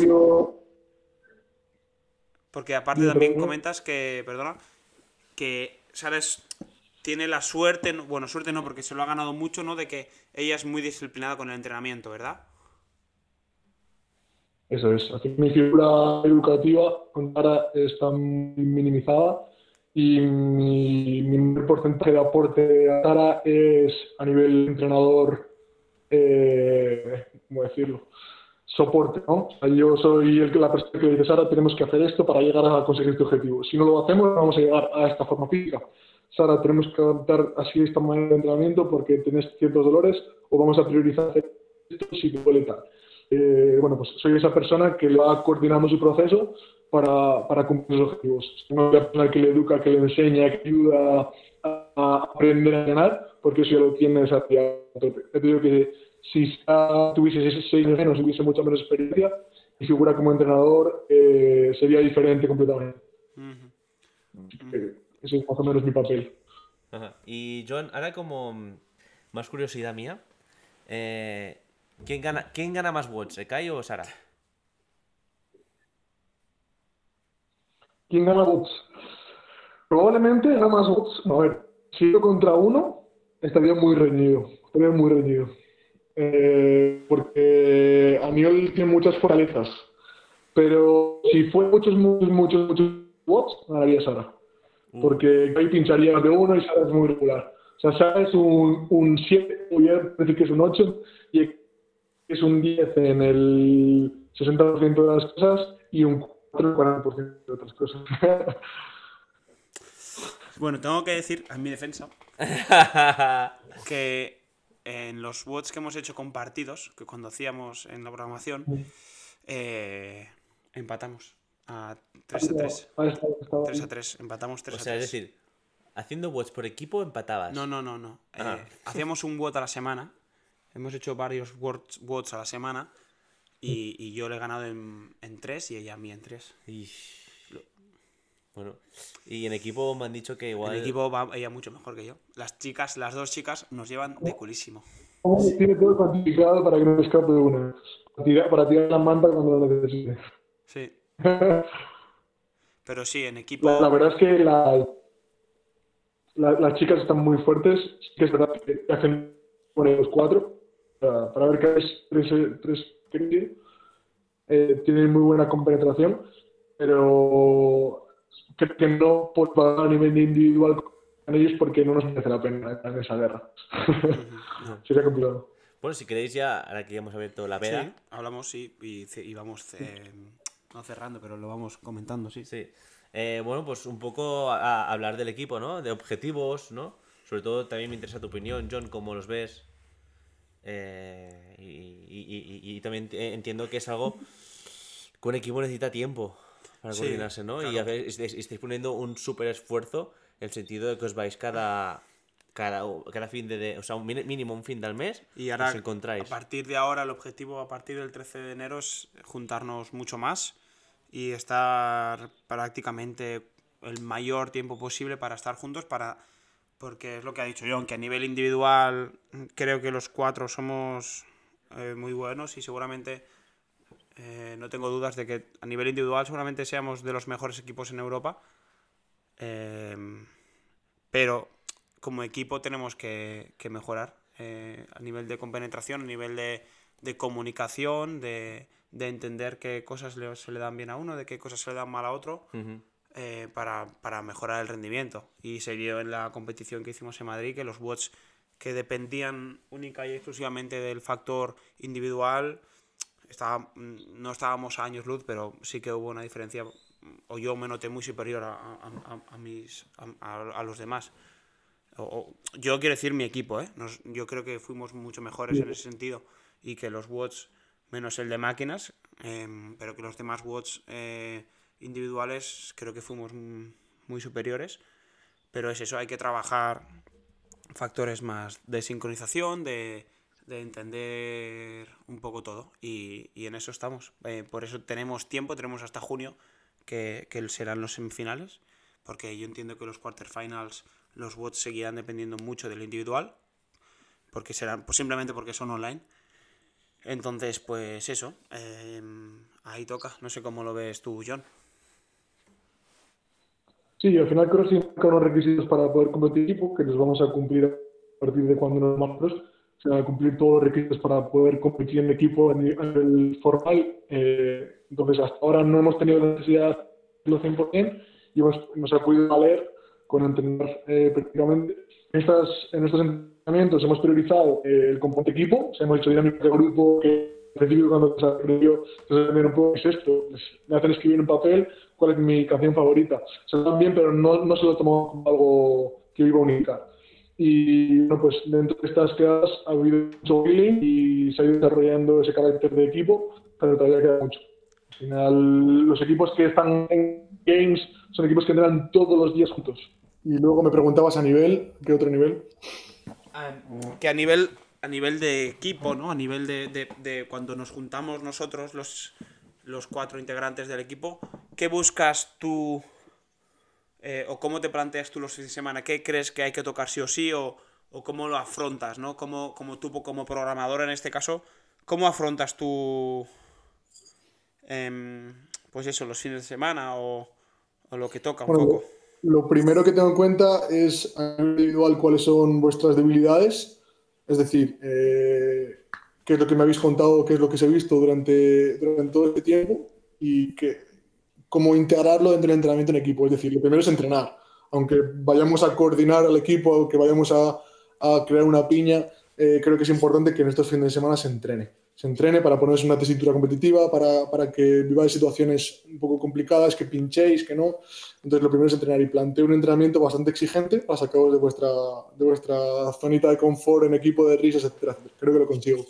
A: Porque aparte también comentas que, perdona, que Sara es- tiene la suerte, no- bueno, suerte no, porque se lo ha ganado mucho, ¿no? De que ella es muy disciplinada con el entrenamiento, ¿verdad?
C: Eso es. Así que mi figura educativa está minimizada y mi, mi porcentaje de aporte a Sara es a nivel entrenador, eh, ¿cómo decirlo? Soporte, ¿no? O sea, yo soy el, la persona que le dice, Sara, tenemos que hacer esto para llegar a conseguir este objetivo. Si no lo hacemos, no vamos a llegar a esta forma física. Sara, tenemos que adaptar así esta manera de entrenamiento porque tenés ciertos dolores o vamos a priorizar esto si te duele tal. Eh, bueno, pues soy esa persona que va coordinando su proceso para, para cumplir los objetivos. No persona que le educa, que le enseña, que ayuda a, a aprender a ganar, porque eso ya lo tienes a ti a tope. Que si tuviese seis seis años menos, hubiese mucha menos experiencia, mi figura como entrenador eh, sería diferente completamente. Eh, ese es más o menos mi papel.
B: Ajá. Y John, ahora como mm, más curiosidad mía, eh, ¿quién, gana, ¿quién gana más watts, Ekai o Sara?
C: ¿Quién gana bots? Probablemente gana más bots. A ver, si yo contra uno, estaría muy reñido. Estaría muy reñido. Eh, porque Aniol tiene muchas fortalezas. Pero si fue muchos, muchos, muchos, muchos bots, ganaría Sara. Porque ahí pincharía de uno y Sara es muy regular. O sea, Sara es un, un 7, voy a decir que es un 8, y es un 10 en el 60% de las cosas y un 4 en el 40% de otras cosas.
A: Bueno, tengo que decir, en mi defensa, que en los bots que hemos hecho compartidos, que cuando hacíamos en la programación, eh, empatamos a 3 a 3.
C: Ahí está, está.
A: 3 a 3, empatamos 3
B: O
A: a
B: sea,
A: 3.
B: es decir, haciendo watts por equipo empatabas.
A: No, no, no, no. Eh,
B: Ah.
A: hacíamos un WOT a la semana. Hemos hecho varios WOTs, WOTs a la semana. Y, y yo le he ganado en, en 3 y ella a mí en 3.
B: Bueno, y en equipo me han dicho que igual.
A: El equipo va ella mucho mejor que yo. Las chicas, las dos chicas, nos llevan de culísimo.
C: Tiene todo cuantificado para que no escape una. Para tirar, para tirar la manta cuando lo necesite.
A: Sí. Pero sí, en equipo.
C: La, la verdad es que la- la- las chicas están muy fuertes. Sí que es verdad que hacen por los cuatro para, para ver que es tres, tres tres, eh, tienen muy buena compenetración, pero creo que no puedo pagar a nivel individual con ellos porque no nos merece la pena en esa guerra. Sería complicado.
B: Bueno, si queréis ya, ahora que ya hemos abierto la
A: Sí,
B: veda.
A: hablamos sí, y, vamos eh, no cerrando, pero lo vamos comentando, sí.
B: Sí. Eh, bueno, pues un poco a, a hablar del equipo, ¿no? De objetivos, ¿no? Sobre todo también me interesa tu opinión, John, cómo los ves. Eh, y, y- y- y también entiendo que es algo que un equipo necesita tiempo para
A: Sí,
B: coordinarse, ¿no? Y
A: claro.
B: a veces estáis, estáis poniendo un súper esfuerzo en el sentido de que os vais cada, cada, cada fin de, de- O sea, un mínimo un fin del mes
A: Y ahora,
B: os encontráis.
A: a partir de ahora, el objetivo a partir del 13 de enero es juntarnos mucho más y estar prácticamente el mayor tiempo posible para estar juntos, para porque es lo que ha dicho John, que a nivel individual creo que los cuatro somos eh, muy buenos y seguramente eh, no tengo dudas de que a nivel individual seguramente seamos de los mejores equipos en Europa. Em, pero como equipo tenemos que, que mejorar eh, a nivel de compenetración, a nivel de, de comunicación, de, de entender qué cosas le- se le dan bien a uno, de qué cosas se le dan mal a otro, eh, para, para mejorar el rendimiento. Y se vio en la competición que hicimos en Madrid que los bots que dependían única y exclusivamente del factor individual, estaba, mm, no estábamos a años luz, pero sí que hubo una diferencia, o yo me noté muy superior a, a- a- a mis, a, los demás. O- o- yo quiero decir mi equipo, ¿eh? Nos- yo creo que fuimos mucho mejores en ese sentido y que los WOTS, menos el de máquinas, em, pero que los demás WOTS eh, individuales creo que fuimos muy superiores. Pero es eso, hay que trabajar factores más de sincronización, de, de entender un poco todo. Y, y en eso estamos. Eh, por eso tenemos tiempo, tenemos hasta junio, que, que serán los semifinales. Porque yo entiendo que los quarterfinals, los bots seguirán dependiendo mucho del individual. Porque serán, pues simplemente porque son online. Entonces, pues eso. eh, ahí toca. No sé cómo lo ves tú, John.
C: Sí, al final creo que sí unos requisitos para poder competir que los vamos a cumplir a partir de cuando nos nosotros. Se van a cumplir todos los requisitos para poder competir en equipo a ni- a nivel formal. Eh, entonces, hasta ahora no hemos tenido necesidad de hacerlo 100% y hemos, nos ha podido valer con entrenar eh, prácticamente. En, estas, en estos entrenamientos hemos priorizado eh, el componente equipo, o sea, hemos hecho dinámicas de grupo que principio cuando se aprendió, también un poco es esto, pues, me hacen escribir en papel cuál es mi canción favorita. Se lo dan bien, pero no, no se lo tomamos como algo que iba a unificar. Y bueno, pues dentro de estas quedadas ha habido mucho feeling y se ha ido desarrollando ese carácter de equipo, pero todavía queda mucho. Al final, los equipos que están en games son equipos que entrenan todos los días juntos. Y luego me preguntabas a nivel, ¿qué otro nivel?
A: que a nivel a nivel de equipo, ¿no? A nivel de, de- de cuando nos juntamos nosotros, los, los cuatro integrantes del equipo, ¿qué buscas tú eh, o cómo te planteas tú los fines de semana? ¿Qué crees que hay que tocar sí o sí o, o cómo lo afrontas, ¿no? Como, como tú como programador en este caso, ¿cómo afrontas tú em, pues eso, los fines de semana o, o lo que toca un
C: Bueno,
A: poco?
C: Lo primero que tengo en cuenta es a nivel individual cuáles son vuestras debilidades, es decir, eh, qué es lo que me habéis contado, qué es lo que os he visto durante, durante todo este tiempo y que, cómo integrarlo dentro del entrenamiento en equipo. Es decir, lo primero es entrenar. Aunque vayamos a coordinar al equipo, aunque vayamos a, a crear una piña, eh, creo que es importante que en estos fines de semana se entrene. Se entrene para ponerse una tesitura competitiva, para, para que viváis situaciones un poco complicadas, que pinchéis, que no. Entonces, lo primero es entrenar y planteo un entrenamiento bastante exigente para sacaros de vuestra, de vuestra zonita de confort en equipo de risas, etcétera. Creo que lo consigo.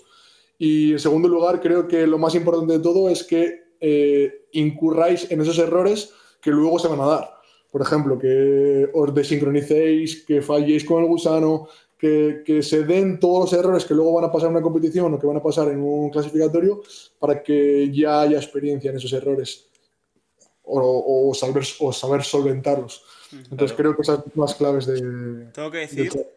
C: Y en segundo lugar, creo que lo más importante de todo es que eh, incurráis en esos errores que luego se van a dar. Por ejemplo, que os desincronicéis, que falléis con el gusano, que, que se den todos los errores que luego van a pasar en una competición o que van a pasar en un clasificatorio para que ya haya experiencia en esos errores o, o saber, o saber solventarlos. Entonces creo que esas son las claves de...
A: Tengo que decir
C: de-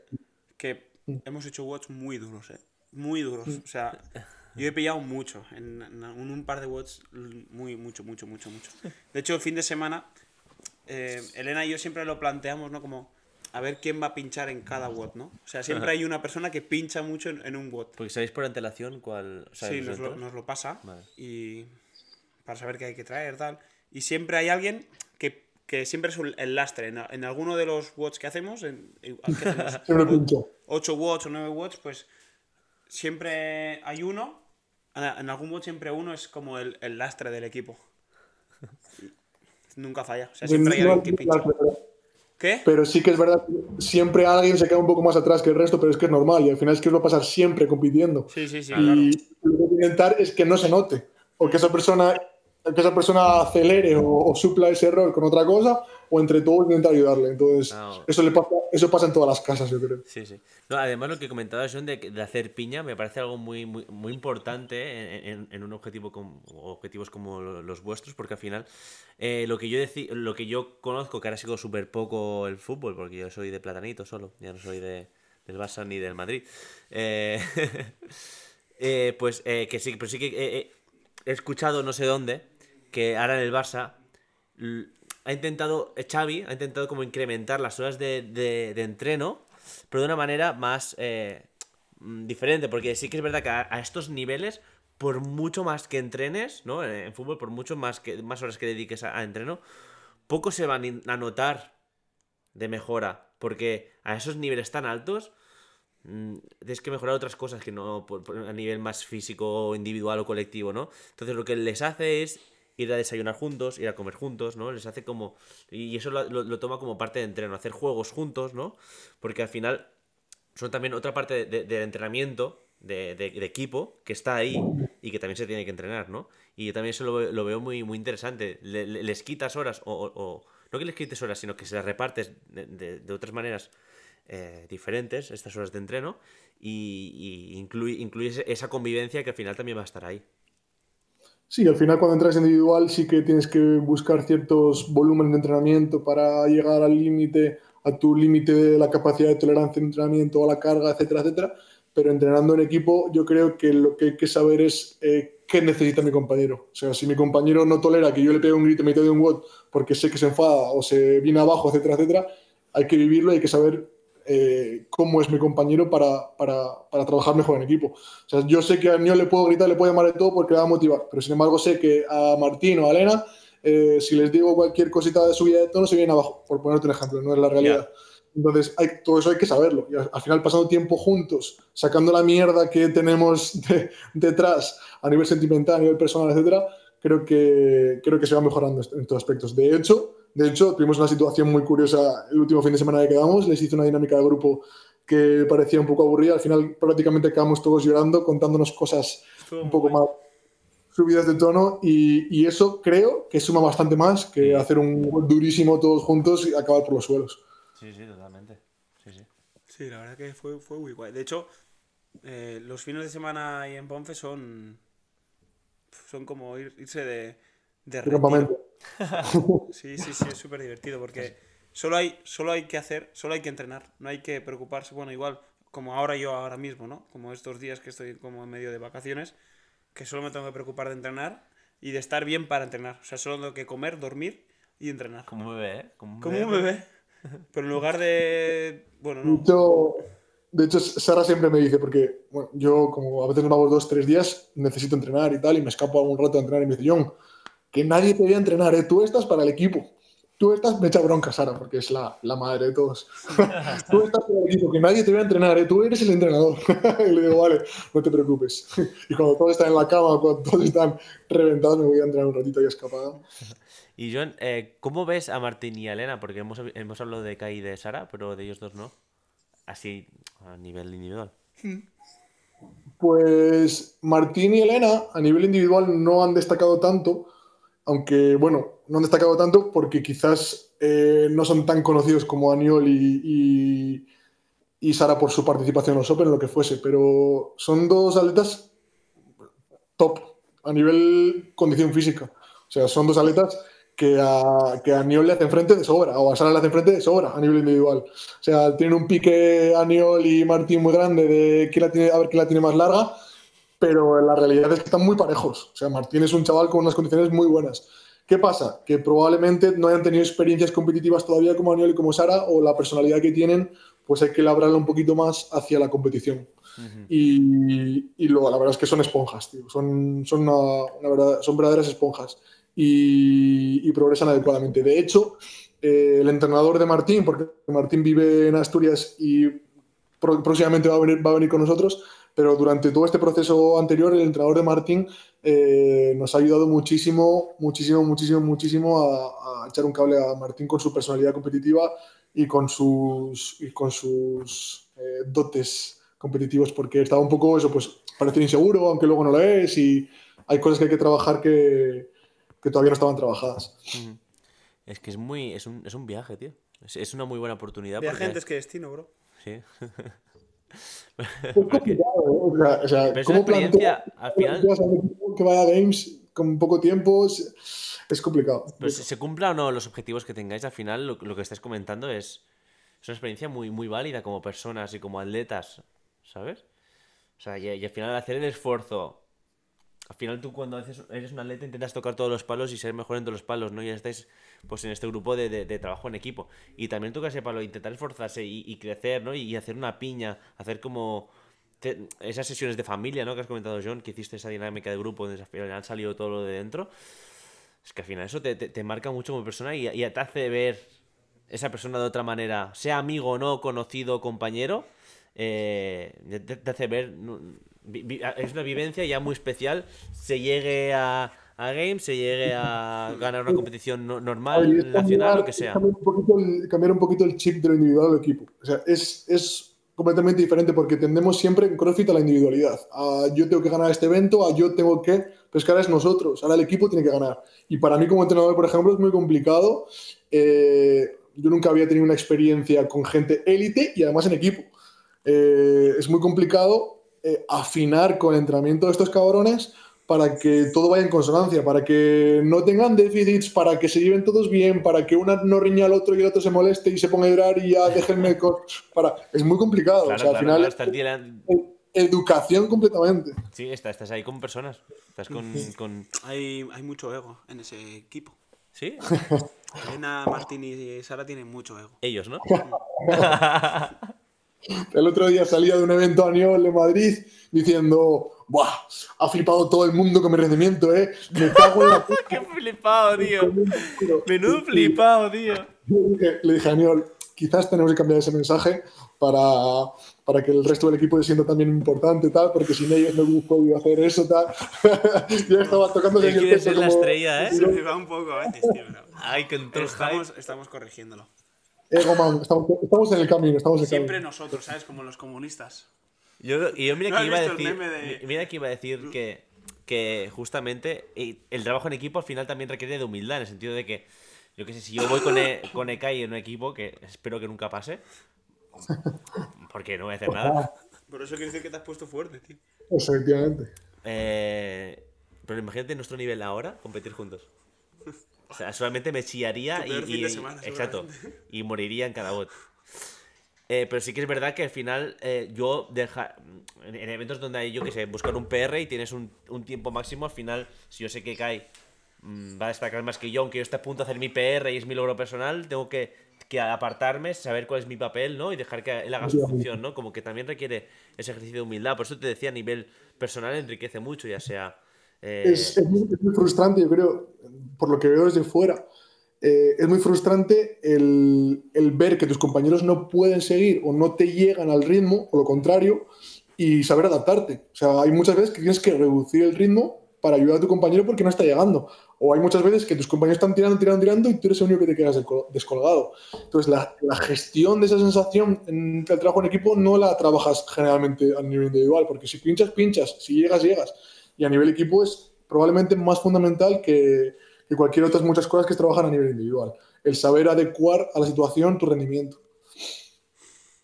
A: que hemos hecho watts muy duros, ¿eh? Muy duros. O sea, yo he pillado mucho. En, en un, un par de watts, muy, mucho, mucho, mucho, mucho. De hecho, el fin de semana, eh, Elena y yo siempre lo planteamos, ¿no? Como a ver quién va a pinchar en cada watt, ¿no? O sea, siempre hay una persona que pincha mucho en, en un watt.
B: Porque sabéis por antelación cuál.
A: Sí, nos lo, nos lo pasa.
B: Vale.
A: Y para saber qué hay que traer, tal. Y siempre hay alguien que, que siempre es un- el lastre. En, en alguno de los watts que hacemos, en, ¿qué hacemos?
C: Siempre pincho.
A: 8 watts o 9 watts, pues siempre hay uno. En algún watt siempre uno es como el, el lastre del equipo. nunca falla. O sea, siempre hay alguien que pincha. ¿Qué?
C: Pero sí que es verdad siempre alguien se queda un poco más atrás que el resto, pero es que es normal y al final es que os va a pasar siempre compitiendo.
A: Sí, sí, sí.
C: Y lo que hay que intentar es que no se note o que esa persona, que esa persona acelere o, o supla ese error con otra cosa o entre todos intentar ayudarle. Entonces,
B: No.
C: eso, le pasa, eso pasa en todas las casas, yo creo.
B: Sí, sí. No, además, lo que comentaba John de, de hacer piña me parece algo muy, muy, muy importante en, en- en un objetivo como, objetivos como lo- los vuestros, porque al final eh, lo, que yo deci- lo que yo conozco, que ahora sigo súper poco el fútbol, porque yo soy de Platanito solo, ya no soy de, del Barça ni del Madrid, eh, eh, pues eh, que sí, pero sí que eh, eh, he escuchado no sé dónde que ahora en el Barça ha intentado, eh, Xavi ha intentado como incrementar las horas de, de- de entreno, pero de una manera más eh, mm, diferente, porque sí que es verdad que a, estos niveles, por mucho más que entrenes, ¿no? En, fútbol, por mucho más, que, más horas que dediques a, entreno, poco se van a notar de mejora, porque a esos niveles tan altos mm, tienes que mejorar otras cosas que no por- a nivel más físico, individual o colectivo, ¿no? Entonces lo que les hace es ir a desayunar juntos, ir a comer juntos, ¿no? Les hace como... Y eso lo, lo- toma como parte de entreno, hacer juegos juntos, ¿no? Porque al final son también otra parte de- de- del entrenamiento de, de- de equipo que está ahí y que también se tiene que entrenar, ¿no? Y yo también eso lo, lo veo muy, muy interesante. Le- le- les quitas horas, o, o- o- no que les quites horas, sino que se las repartes de- de otras maneras eh, diferentes, estas horas de entreno, y, y incluye, incluyes esa convivencia que al final también va a estar ahí.
C: Sí, al final cuando entras individual sí que tienes que buscar ciertos volúmenes de entrenamiento para llegar al límite, a tu límite de la capacidad de tolerancia de entrenamiento, a la carga, etcétera, etcétera. Pero entrenando en equipo yo creo que lo que hay que saber es eh, qué necesita mi compañero. O sea, si mi compañero no tolera que yo le pegue un grito en mitad de un WOD porque sé que se enfada o se viene abajo, etcétera, etcétera, hay que vivirlo y hay que saber eh, cómo es mi compañero para, para, para trabajar mejor en equipo. O sea, yo sé que a Niol le puedo gritar, le puedo llamar de todo porque le va a motivar, pero sin embargo sé que a Martín o a Elena, eh, si les digo cualquier cosita de subida de tono, se vienen abajo, por ponerte un ejemplo, no es la realidad. Entonces, hay, todo eso hay que saberlo. Y al, al, final, pasando tiempo juntos, sacando la mierda que tenemos de, detrás a nivel sentimental, a nivel personal, etcétera, creo que, creo que se va mejorando en estos aspectos. De hecho, de hecho, tuvimos una situación muy curiosa el último fin de semana que quedamos. Les hice una dinámica de grupo que parecía un poco aburrida. Al final, prácticamente quedamos todos llorando, contándonos cosas un poco más subidas de tono. Y, y, eso creo que suma bastante más que hacer un gol durísimo todos juntos y acabar por los suelos.
B: Sí, sí, totalmente. Sí, sí.
A: Sí, la verdad que fue, fue muy guay. De hecho, eh, los fines de semana ahí en Ponce son. Son como ir- irse de. De
C: De campamento.
A: Sí, sí, sí, es súper divertido porque solo hay, solo hay que hacer, solo hay que entrenar, no hay que preocuparse. Bueno, igual como ahora yo ahora mismo, ¿no? Como estos días que estoy como en medio de vacaciones, que solo me tengo que preocupar de entrenar y de estar bien para entrenar. O sea, solo tengo que comer, dormir y entrenar.
B: Como un bebé, ¿eh? Como un
A: Como un bebé. Pero en lugar de... Bueno, no.
C: De hecho, de hecho, Sara siempre me dice, porque bueno, yo como a veces nos vamos dos, tres días, necesito entrenar y tal, y me escapo algún rato a entrenar y me dice, John, que nadie te vea entrenar, ¿eh? tú estás para el equipo. Tú estás, me echa bronca Sara, porque es la, la madre de todos. tú estás para el equipo, que nadie te vea entrenar, ¿eh? tú eres el entrenador. y le digo, vale, no te preocupes. y cuando todos están en la cama, cuando todos están reventados, me voy a entrenar un ratito y escapado.
B: Y John, eh, ¿cómo ves a Martín y a Elena? Porque hemos, hemos hablado de Kai y de Sara, pero de ellos dos no. Así, a nivel individual.
C: Pues Martín y Elena a nivel individual no han destacado tanto, aunque bueno, no han destacado tanto porque quizás eh, no son tan conocidos como Aniol y, y, Sara por su participación en los Open, lo que fuese, pero son dos atletas top a nivel condición física. O sea, son dos atletas que a, que a Niol le hacen frente de sobra, o a Sara le hacen frente de sobra a nivel individual. O sea, tienen un pique a Niol y Martín muy grande de quién la tiene, a ver quién la tiene más larga, pero la realidad es que están muy parejos. O sea, Martín es un chaval con unas condiciones muy buenas. ¿Qué pasa? Que probablemente no hayan tenido experiencias competitivas todavía como Aniol y como Sara, o la personalidad que tienen, pues hay que labrarla un poquito más hacia la competición. Uh -huh. Y, y luego, la verdad es que son esponjas, tío. Son, son, una, una verdad, son verdaderas esponjas y, y, progresan adecuadamente. De hecho, eh, el entrenador de Martín, porque Martín vive en Asturias y próximamente va a venir, va a venir con nosotros, pero durante todo este proceso anterior, el entrenador de Martín eh, nos ha ayudado muchísimo, muchísimo, muchísimo, muchísimo a, a, echar un cable a Martín con su personalidad competitiva y con sus, y con sus eh, dotes competitivos, porque estaba un poco eso, pues parecer inseguro, aunque luego no lo es, y hay cosas que hay que trabajar que, que todavía no estaban trabajadas.
B: Es que es muy. Es un, es un viaje, tío. Es, es, una muy buena oportunidad.
A: Viaje
B: porque...
A: antes que destino, bro.
B: Sí.
C: Es complicado, ¿eh? o sea, ¿cómo
B: experiencia, al final-
C: que vaya a Games con poco tiempo? Es, es complicado.
B: Pero si se cumpla o no los objetivos que tengáis, al final lo, lo que estáis comentando es, es una experiencia muy, muy válida como personas y como atletas, ¿sabes? O sea, y, y al final hacer el esfuerzo. Al final tú cuando haces- eres un atleta intentas tocar todos los palos y ser mejor en todos los palos, ¿no? Y estáis pues en este grupo de, de- de trabajo en equipo. Y también tocar ese palo, intentar esforzarse y, y crecer, ¿no? Y, y hacer una piña, hacer como te- esas sesiones de familia, ¿no? Que has comentado, John, que hiciste esa dinámica de grupo donde al final ha salido todo lo de dentro. Es que al final eso te, te- te marca mucho como persona y, y te hace ver esa persona de otra manera, sea amigo o no, conocido, compañero, eh, te, te hace ver. Es una vivencia ya muy especial. Se llegue a, a Games, se llegue a ganar una competición no- normal, nacional,
C: cambiar-
B: lo que sea.
C: Cambiar un, poquito el, cambiar un poquito el chip de lo individual del equipo. O sea, es, es completamente diferente porque tendemos siempre en CrossFit a la individualidad. A yo tengo que ganar este evento, a yo tengo que. Pero es que ahora es nosotros, ahora el equipo tiene que ganar. Y para mí, como entrenador, por ejemplo, es muy complicado. Eh, yo nunca había tenido una experiencia con gente élite y además en equipo. Eh, es muy complicado eh, afinar con el entrenamiento de estos cabrones para que todo vaya en consonancia, para que no tengan déficits, para que se lleven todos bien, para que una no riña al otro y el otro se moleste y se ponga a llorar y ya déjenme. Para... Es muy complicado.
B: Claro,
C: o sea, al
B: claro,
C: final
B: claro,
C: es educación completamente.
B: Sí, estás, estás ahí con personas. Estás con. con...
A: Hay, hay mucho ego en ese equipo.
B: Sí,
A: Elena, Martín y Sara tienen mucho ego.
B: ellos, ¿no?
C: El otro día salía de un evento a nivel de Madrid diciendo, ¡buah! Ha flipado todo el mundo con mi rendimiento, ¿eh? Me cago en la.
B: ¡Qué flipado, tío! Menudo flipado, tío.
C: Le dije, a Aniol, quizás tenemos que cambiar ese mensaje para, para que el resto del equipo se sienta también importante, tal, porque sin ellos no hemos podido hacer eso, tal. ya estaba tocando
B: quiere ser la estrella, ¿eh?
A: Se me va un poco a veces, tío.
B: Ay, el
A: Estamos,
B: hype.
A: estamos corrigiéndolo.
C: Ego, man, estamos, estamos en el camino, estamos en el
A: Siempre
C: camino.
A: nosotros, ¿sabes? Como los comunistas.
B: Yo, y yo mira
A: ¿No
B: que iba a decir,
A: meme de-
B: mi- mira que iba a decir que, que justamente eh, el trabajo en equipo al final también requiere de humildad, en el sentido de que, yo qué sé, si yo voy con, e, con Ekai en un equipo, que espero que nunca pase, porque no voy a hacer nada,
A: Por eso quiere decir que te has puesto fuerte, tío.
C: Efectivamente.
B: eh, pero imagínate nuestro nivel ahora, competir juntos. O sea, solamente me chillaría y, y-
A: de semana,
B: exacto, y moriría en cada bot. Eh, pero sí que es verdad que al final eh, yo deja en, en eventos donde hay, yo que sé, buscar un PR y tienes un, un tiempo máximo, al final, si yo sé que Kai mm, va a destacar más que yo, aunque yo esté a punto de hacer mi PR y es mi logro personal, tengo que, que apartarme, saber cuál es mi papel, ¿no? Y dejar que él haga su función, ¿no? Como que también requiere ese ejercicio de humildad. Por eso te decía, a nivel personal enriquece mucho, ya sea... eh,
C: Es, muy, frustrante, yo creo, por lo que veo desde fuera. eh, es muy frustrante el, el ver que tus compañeros no pueden seguir o no te llegan al ritmo, o lo contrario, y saber adaptarte. O sea, hay muchas veces que tienes que reducir el ritmo para ayudar a tu compañero porque no está llegando. O hay muchas veces que tus compañeros están tirando, tirando, tirando y tú eres el único que te quedas descol- descolgado. Entonces, la, la gestión de esa sensación en el trabajo en equipo no la trabajas generalmente a nivel individual, porque si pinchas, pinchas, si llegas, llegas. Y a nivel equipo es probablemente más fundamental que, que cualquier otras muchas cosas que es trabajar a nivel individual. El saber adecuar a la situación tu rendimiento.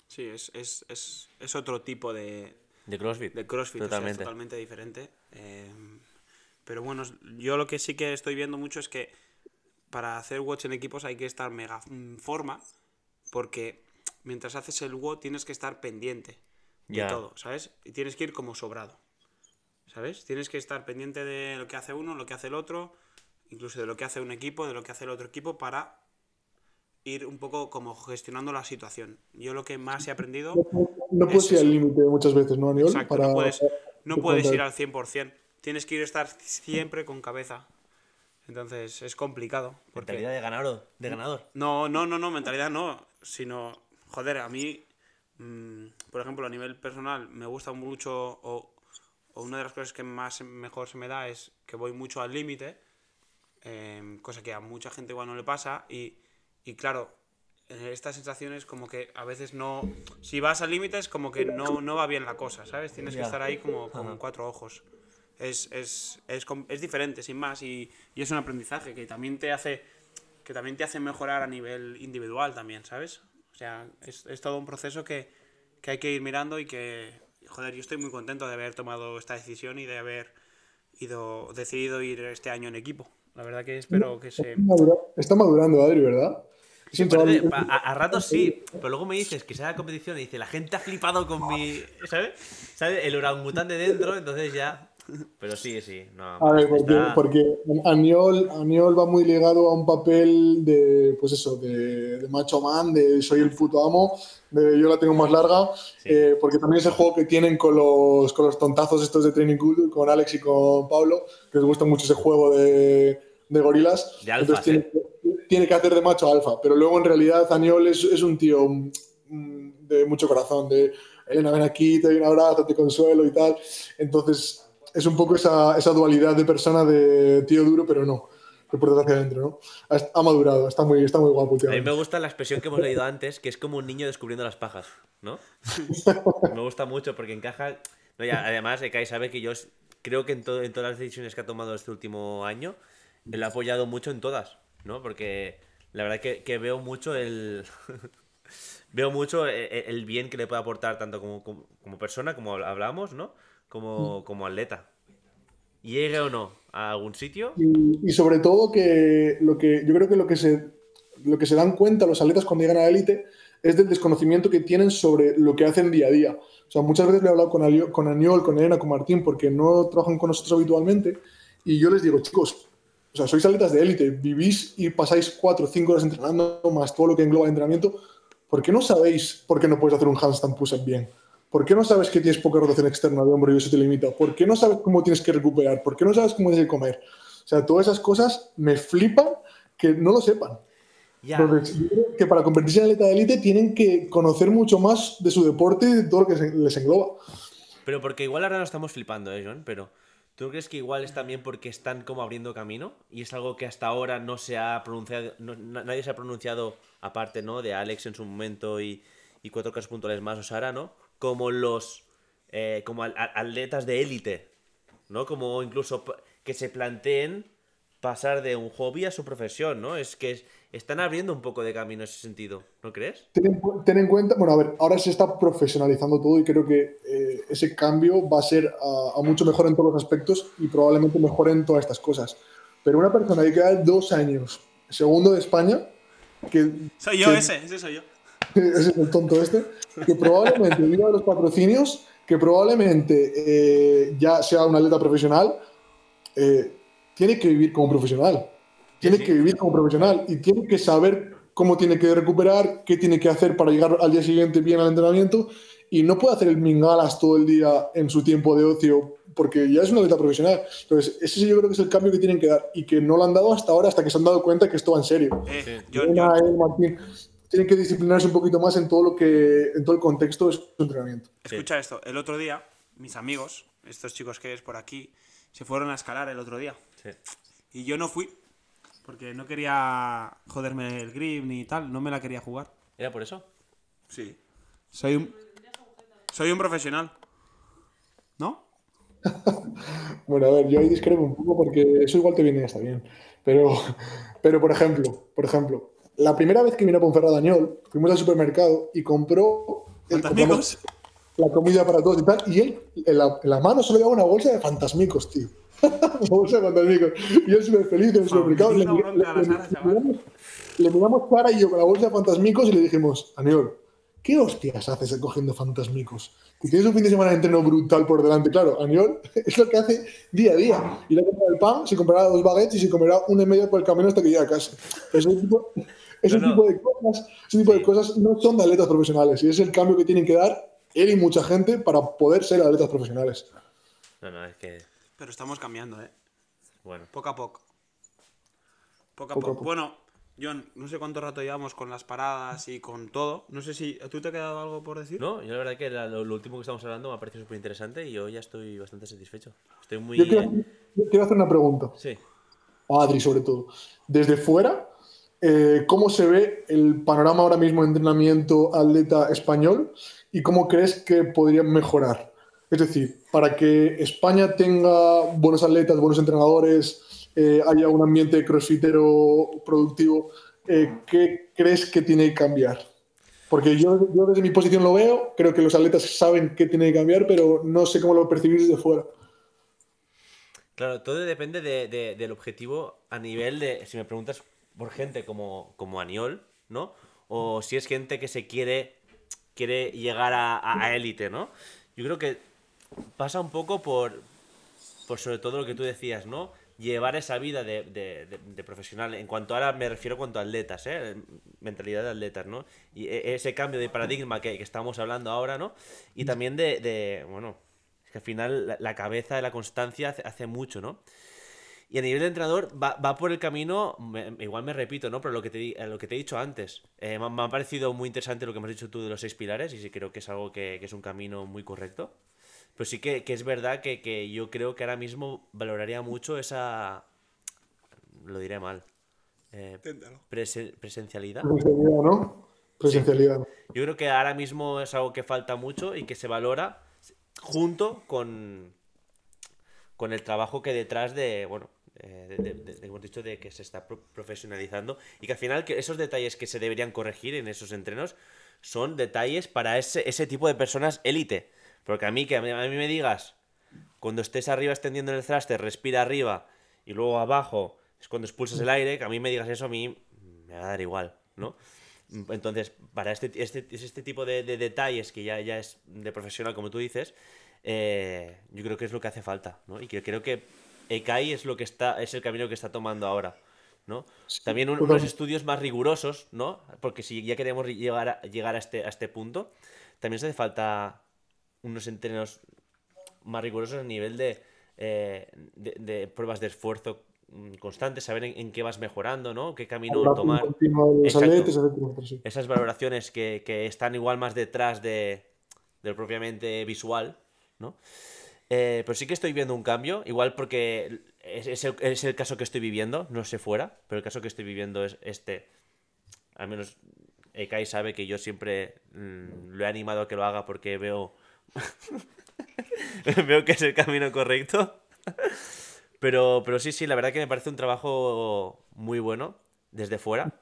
A: Sí, es, es, es, es otro tipo de,
B: de CrossFit.
A: de CrossFit, o sea, es
B: Totalmente.
A: totalmente diferente. Eh, pero bueno, yo lo que sí que estoy viendo mucho es que para hacer watch en equipos hay que estar mega en forma, porque mientras haces el WOD tienes que estar pendiente de
B: Ya.
A: todo, ¿sabes? Y tienes que ir como sobrado, ¿sabes? Tienes que estar pendiente de lo que hace uno, lo que hace el otro, incluso de lo que hace un equipo, de lo que hace el otro equipo, para ir un poco como gestionando la situación. Yo lo que más he aprendido...
C: No puedes
A: Es
C: ir al límite muchas veces, ¿no, Aniol?
A: Exacto, no puedes, no
C: para-
A: puedes
C: para-
A: ir al 100%. Tienes que ir a estar siempre con cabeza. Entonces es complicado. Porque...
B: Mentalidad de ganador. De ganador.
A: No, no, no, no, mentalidad no. Sino, joder, a mí mm, por ejemplo, a nivel personal, me gusta mucho, o, o una de las cosas que más mejor se me da es que voy mucho al límite, em, cosa que a mucha gente igual no le pasa, y, y claro, eh, estas sensaciones como que a veces no... Si vas al límite es como que no, no va bien la cosa, ¿sabes? Tienes que estar ahí como con cuatro ojos. Es, es, es, es diferente, sin más, y, y es un aprendizaje que también te hace que también te hace mejorar a nivel individual también, ¿sabes? O sea, es, es todo un proceso que, que hay que ir mirando y que, joder, yo estoy muy contento de haber tomado esta decisión y de haber ido, decidido ir este año en equipo. La verdad que espero que se...
C: Está madurando, Adri, ¿verdad? Chaval-
B: Parece- a, a ratos sí, pero luego me dices que sea la competición y dice, la gente ha flipado con mi. ¿Sabes? ¿Sabes? El orangután de dentro, entonces ya. Pero sí, sí. No,
C: A ver, porque,
B: está-
C: porque Aniol, Aniol va muy ligado a un papel de, pues eso, de, de macho man, de soy el puto amo, de yo la tengo más larga, eh, porque también es el juego que tienen con los, con los tontazos estos de Training Culture, con Alex y con Pablo, que les gusta mucho ese juego de, de gorilas.
B: De alfas,
C: tiene, tiene que hacer de macho alfa, pero luego en realidad Aniol es, es un tío mm, de mucho corazón, de Elena, ven aquí, te doy un abrazo, te consuelo y tal. Entonces, es un poco esa, esa dualidad de persona de tío duro, pero no, puertas hacia adentro, ¿no? Ha, madurado, está muy, está muy guapo, tío.
B: A mí me gusta la expresión que hemos leído antes, que es como un niño descubriendo las pajas, ¿no? me gusta mucho porque encaja. No, ya, además, Kai sabe que yo creo que en, todo- en todas las decisiones que ha tomado este último año, lo ha apoyado mucho en todas, ¿no? Porque la verdad que, que veo mucho el. veo mucho e- e- el, bien que le puede aportar tanto como, como, como persona, como hablábamos, ¿no? Como, como atleta. Llegue o no a algún sitio,
C: Y, y sobre todo que lo que yo creo que lo que se lo que se dan cuenta los atletas cuando llegan a la élite es del desconocimiento que tienen sobre lo que hacen día a día. O sea, muchas veces le he hablado con, Alio- con Aniol, con Elena, con Martín, porque no trabajan con nosotros habitualmente, y yo les digo, chicos, o sea, sois atletas de élite, vivís y pasáis cuatro o cinco horas entrenando, más todo lo que engloba el entrenamiento, ¿por qué no sabéis por qué no puedes hacer un handstand push-up bien? ¿Por qué no sabes que tienes poca rotación externa de hombro y eso te limita? ¿Por qué no sabes cómo tienes que recuperar? ¿Por qué no sabes cómo tienes que comer? O sea, todas esas cosas me flipan que no lo sepan.
B: ya.
C: Entonces, yo creo que para convertirse en atleta de élite tienen que conocer mucho más de su deporte y de todo lo que les engloba.
B: Pero porque igual ahora no estamos flipando, ¿eh, John? Pero ¿tú crees que igual es también porque están como abriendo camino? Y es algo que hasta ahora no se ha pronunciado, no- na- nadie se ha pronunciado, aparte, ¿no? De Alex en su momento y, y cuatro casos puntuales más, o Sara, ¿no? Como los, eh, como al- atletas de élite, ¿no? Como incluso que se planteen pasar de un hobby a su profesión, ¿no? Es que es- están abriendo un poco de camino en ese sentido, ¿no crees?
C: Ten en, cu- ten en cuenta, bueno, a ver, ahora se está profesionalizando todo y creo que eh, ese cambio va a ser a, a mucho mejor en todos los aspectos y probablemente mejor en todas estas cosas. Pero una persona que queda dos años segundo de España, que
A: Soy yo
C: que-
A: ese, ese soy yo.
C: ese es el tonto este, que probablemente viva de los patrocinios, que probablemente eh, ya sea un atleta profesional, eh, tiene que vivir como profesional. Tiene
B: sí.
C: que vivir como profesional y tiene que saber cómo tiene que recuperar, qué tiene que hacer para llegar al día siguiente bien al entrenamiento y no puede hacer el mingalas todo el día en su tiempo de ocio porque ya es un atleta profesional. Entonces, ese yo creo que es el cambio que tienen que dar y que no lo han dado hasta ahora, hasta que se han dado cuenta que esto va en serio.
A: Eh, yo- yo-
C: Martín, tienen que disciplinarse un poquito más en todo lo que en todo el contexto de su entrenamiento.
A: escucha esto. El otro día, mis amigos, estos chicos que es por aquí, se fueron a escalar el otro día.
B: Sí.
A: Y yo no fui. Porque no quería joderme el grip ni tal. No me la quería jugar.
B: ¿Era por eso?
A: Sí. Soy un. Soy un profesional. ¿No?
C: Bueno, a ver, yo ahí discrepo un poco porque eso igual te viene está bien. Pero, pero por ejemplo, por ejemplo, la primera vez que vino a Ponferrada Dañol, fuimos al supermercado y compró el,
A: Fantasmicos.
C: la comida para todos y tal, y él en la, en la mano solo llevaba una bolsa de fantasmicos, tío. una bolsa de fantasmicos. Y él súper feliz en el supermercado. Le, le- le- le miramos, le Clara y yo con la bolsa de fantasmicos y le dijimos, Aniol, ¿qué hostias haces cogiendo fantasmicos? Que tienes un fin de semana de entreno brutal por delante. Claro, Aniol es lo que hace día a día. Ir a comprar el pan, se comprará dos baguettes y se comerá una y media por el camino hasta que llegue a casa. Ese tipo, ese
B: No, no.
C: tipo de cosas, ese tipo de cosas no son de atletas profesionales y es el cambio que tienen que dar él y mucha gente para poder ser atletas profesionales.
B: No, no, es que.
A: Pero estamos cambiando, ¿eh?
B: Bueno.
A: Poco a poco. Poco a
C: Poco a
A: poco.
C: poco.
A: Bueno, John, no sé cuánto rato llevamos con las paradas y con todo. No sé si. ¿Tú te ha quedado algo por decir?
B: No, yo la verdad que la- lo, lo último que estamos hablando me ha parecido súper interesante y yo ya estoy bastante satisfecho. Estoy muy...
C: Yo quiero,
B: eh,
C: yo quiero hacer una pregunta.
B: Sí.
C: a Adri sobre todo. Desde fuera, eh, ¿cómo se ve el panorama ahora mismo de entrenamiento atleta español y cómo crees que podría mejorar? Es decir, para que España tenga buenos atletas, buenos entrenadores, eh, haya un ambiente crossfitero productivo, eh, ¿qué crees que tiene que cambiar? Porque yo, desde mi posición lo veo, creo que los atletas saben qué tiene que cambiar, pero no sé cómo lo percibís desde fuera.
B: Claro, todo depende de- de- del objetivo a nivel de, si me preguntas por gente como, como Aniol, ¿no? O si es gente que se quiere, quiere llegar a, élite, ¿no? Yo creo que pasa un poco por, por sobre todo lo que tú decías, ¿no? Llevar esa vida de, de- de- de profesional, en cuanto ahora me refiero cuanto a atletas, ¿eh? Mentalidad de atletas, ¿no? Y e- ese cambio de paradigma que, que estamos hablando ahora, ¿no? Y también de, bueno, es que al final la, la cabeza la constancia hace, hace mucho, ¿no? Y a nivel de entrenador va, va por el camino, me- igual me repito, ¿no? Pero lo que te, lo que te he dicho antes, eh, me, ha- me ha parecido muy interesante lo que me has dicho tú de los seis pilares y sí creo que es algo que, que es un camino muy correcto. Pero sí que, que es verdad que, que yo creo que ahora mismo valoraría mucho esa, lo diré mal, eh, presencialidad.
C: Presencialidad, ¿no? Presencialidad.
B: Yo creo que ahora mismo es algo que falta mucho y que se valora junto con, con el trabajo que detrás de, bueno, eh, de, de- de- hemos dicho de que se está pro- profesionalizando y que al final que esos detalles que se deberían corregir en esos entrenos son detalles para ese, ese tipo de personas élite. Porque a mí, que a mí, a mí me digas, cuando estés arriba extendiendo en el thruster, respira arriba y luego abajo es cuando expulsas el aire, que a mí me digas eso, a mí me va a dar igual, ¿no? Entonces, para este, este, es este tipo de, de detalles que ya, ya es de profesional, como tú dices, eh, yo creo que es lo que hace falta, ¿no? Y que creo que ECAI es lo que está, es el camino que está tomando ahora, ¿no? También un- unos estudios más rigurosos, ¿no? Porque si ya queremos llegar a, llegar a este, a este punto, también se hace falta unos entrenos más rigurosos a nivel de, eh, de, de pruebas de esfuerzo mm, constantes, saber en, en qué vas mejorando, ¿no? Qué camino
C: Hablar
B: tomar.
C: de etcétera, sí.
B: Esas valoraciones que, que están igual más detrás de, del propiamente visual, ¿no? Eh, pero sí que estoy viendo un cambio, igual porque es, es el, es el caso que estoy viviendo, no sé fuera, pero el caso que estoy viviendo es este. Al menos Ekai sabe que yo siempre mm, lo he animado a que lo haga porque veo. veo que es el camino correcto. Pero, pero sí, sí, la verdad que me parece un trabajo muy bueno desde fuera.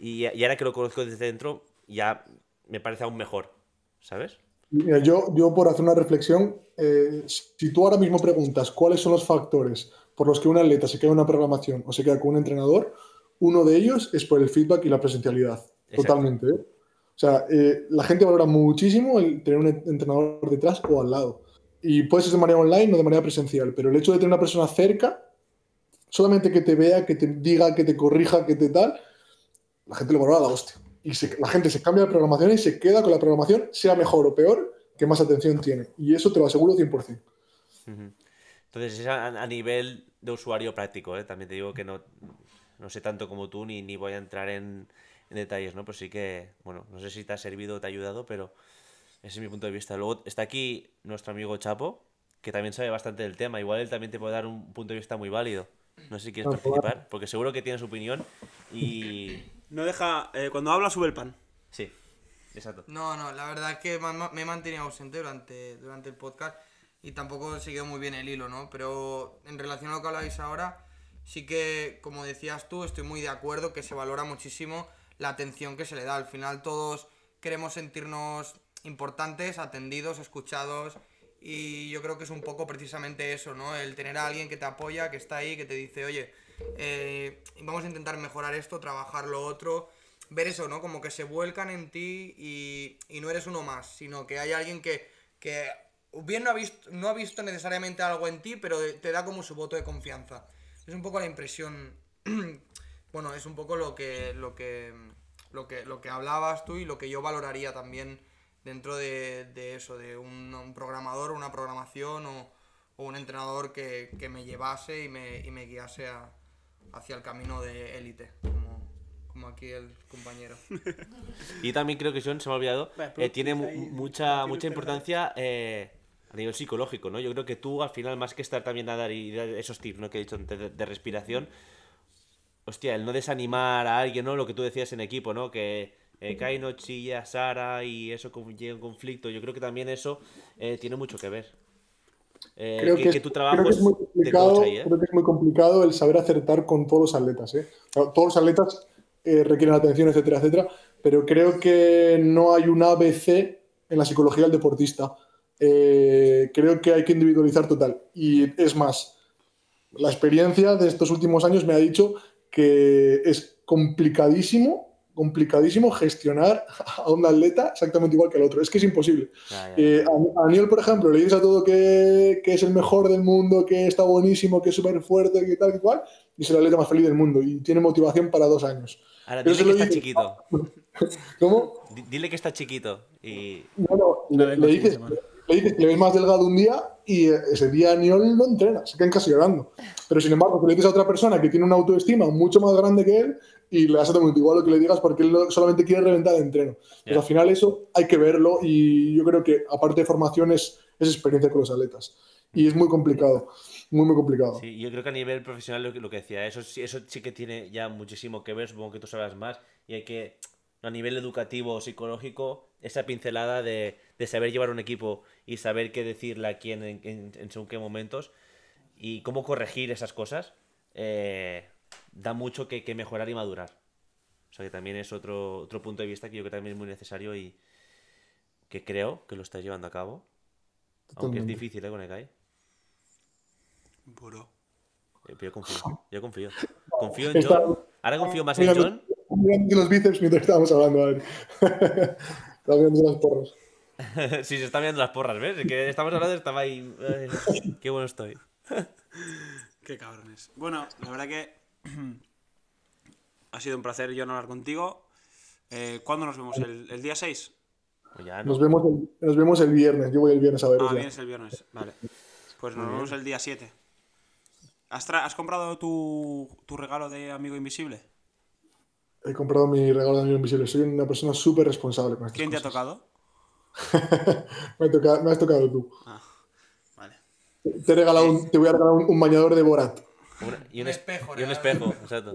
B: Y, y ahora que lo conozco desde dentro, ya me parece aún mejor, ¿sabes?
C: Mira, yo, yo por hacer una reflexión, eh, si tú ahora mismo preguntas cuáles son los factores por los que un atleta se queda en una programación o se queda con un entrenador, uno de ellos es por el feedback y la presencialidad.
B: Exacto.
C: Totalmente. ¿eh? O sea, eh, la gente valora muchísimo el tener un entrenador detrás o al lado. Y puede ser de manera online o de manera presencial, pero el hecho de tener una persona cerca, solamente que te vea, que te diga, que te corrija, que te tal, la gente lo valora a la hostia. Y se- la gente se cambia de programación y se queda con la programación, sea mejor o peor, que más atención tiene. Y eso te lo aseguro 100%.
B: Ujú. Entonces, es a, a nivel de usuario práctico, ¿eh? También te digo que no, no sé tanto como tú, ni, ni voy a entrar en, en detalles, ¿no? Pero sí que, bueno, no sé si te ha servido o te ha ayudado, pero ese es mi punto de vista. Luego está aquí nuestro amigo Chapo, que también sabe bastante del tema. Igual él también te puede dar un punto de vista muy válido. No sé si quieres
C: Ah,
B: participar, porque seguro que tienes su opinión y...
A: No deja. eh, cuando habla, sube el pan.
B: Sí, exacto.
D: No, no, la verdad es que me, me he mantenido ausente durante, durante el podcast y tampoco he seguido muy bien el hilo, ¿no? Pero en relación a lo que habláis ahora, sí que, como decías tú, estoy muy de acuerdo que se valora muchísimo la atención que se le da. Al final todos queremos sentirnos importantes, atendidos, escuchados y yo creo que es un poco precisamente eso, ¿no? El tener a alguien que te apoya, que está ahí, que te dice, oye, eh, vamos a intentar mejorar esto, trabajar lo otro ver eso, ¿no? Como que se vuelcan en ti y, no eres uno más, sino que hay alguien que, bien no ha, visto, no ha visto necesariamente algo en ti, pero te da como su voto de confianza. Es un poco la impresión, bueno, es un poco lo que, lo que, lo que, lo que hablabas tú y lo que yo valoraría también dentro de, eso, de un, un programador, una programación o, o un entrenador que, me llevase y y me guiase a- hacia el camino de élite, como, como aquí el compañero.
B: Y también creo que John, se me ha olvidado, eh, tiene mu-
A: ahí,
B: mucha, mucha importancia eh, a nivel psicológico, ¿no? Yo creo que tú, al final, más que estar también a dar y dar esos tips, ¿no? Que he dicho antes de, de respiración, hostia, el no desanimar a alguien, ¿no? Lo que tú decías en equipo, ¿no? Que eh, Kaino chilla a Sara y eso llega un conflicto. Yo creo que también eso eh, tiene mucho que ver. Eh,
C: Creo
B: que,
C: que,
B: que
C: es,
B: tu trabajo
C: creo que es muy complicado,
B: coach ahí, ¿eh?
C: creo que es muy complicado el saber acertar con todos los atletas. ¿eh? Todos los atletas eh, requieren atención, etcétera, etcétera, pero creo que no hay un ABC en la psicología del deportista. Creo que hay que individualizar total. Y es más, la experiencia de estos últimos años me ha dicho que es complicadísimo, complicadísimo gestionar a un atleta exactamente igual que al otro. Es que es imposible.
B: Ya, ya.
C: Eh, a, a Niel, por ejemplo, le dices a todo que, que es el mejor del mundo, que está buenísimo, que es súper fuerte, que tal, que cual, y es el atleta más feliz del mundo y tiene motivación para dos años.
B: Ahora,
C: pero
B: dile
C: se
B: que
C: lo
B: está
C: dices-
B: chiquito.
C: ¿Cómo?
B: Di- Dile que está chiquito. Y.
C: No, no,
A: No
C: le, le dices, le dices que le ves más delgado un día y ese día Niol no entrena, se quedan casi llorando. Pero sin embargo, que le dices a otra persona que tiene una autoestima mucho más grande que él y le das exactamente igual lo que le digas porque él solamente quiere reventar el entreno. Pues
B: Ya.
C: al final eso hay que verlo y yo creo que aparte de formación es, es experiencia con los atletas. Y es muy complicado, muy, muy complicado.
B: Sí, yo creo que a nivel profesional lo que, lo que decía, eso, sí- eso sí que tiene ya muchísimo que ver, supongo que tú sabrás más, y hay que, a nivel educativo o psicológico, esa pincelada de, de saber llevar un equipo y saber qué decirle a quién en, en- en según qué momentos y cómo corregir esas cosas, eh, da mucho que, que mejorar y madurar. O sea que también es otro, otro punto de vista que yo creo que también es muy necesario y que creo que lo estás llevando a cabo. Aunque es difícil, ¿eh? Con Ekai.
A: Bro.
B: Eh, pero Yo confío, yo confío. Confío en
C: Está-
B: John. Ahora confío más en John.
C: mirando los bíceps mientras estábamos hablando, Adri. Estaba mirando las porras.
B: si se está mirando las porras, ¿ves? Es Que estamos hablando, estaba ahí. Ay, qué bueno estoy.
A: Qué cabrones. Bueno, la verdad que ha sido un placer, John, hablar contigo. Eh, ¿Cuándo nos vemos? ¿El, el día 6?
B: Pues ya,
C: Nos
B: ¿no?
C: vemos, el, nos vemos el viernes. Yo voy el viernes a veros
A: Ah,
C: ya.
A: vienes el viernes. Vale. Pues nos vemos el día 7. ¿Has, comprado tu, tu regalo de amigo invisible?
C: He comprado mi regalo de amigo invisible. Soy una persona súper responsable con estas
A: ¿Quién te ha tocado?
C: me, ha tocado- me has tocado tú.
A: Ah, vale.
C: Te, he regalado un- te voy a regalar un, un bañador de Borat.
B: Una- y un,
D: Un
B: es-
D: espejo,
B: Y un espejo, exacto.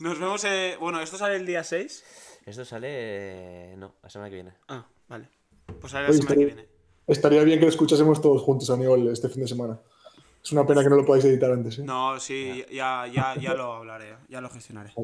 A: Nos vemos. eh, bueno, esto sale el día 6.
B: Esto sale. eh, No, la semana que viene.
A: Ah, vale. Pues sale la
C: Oye,
A: semana que viene.
C: Estaría bien que lo escuchásemos todos juntos a Niol este fin de semana. Es una pena que no lo podáis editar antes. ¿eh?
A: No, sí, ya, ya, ya lo hablaré, ya lo gestionaré. No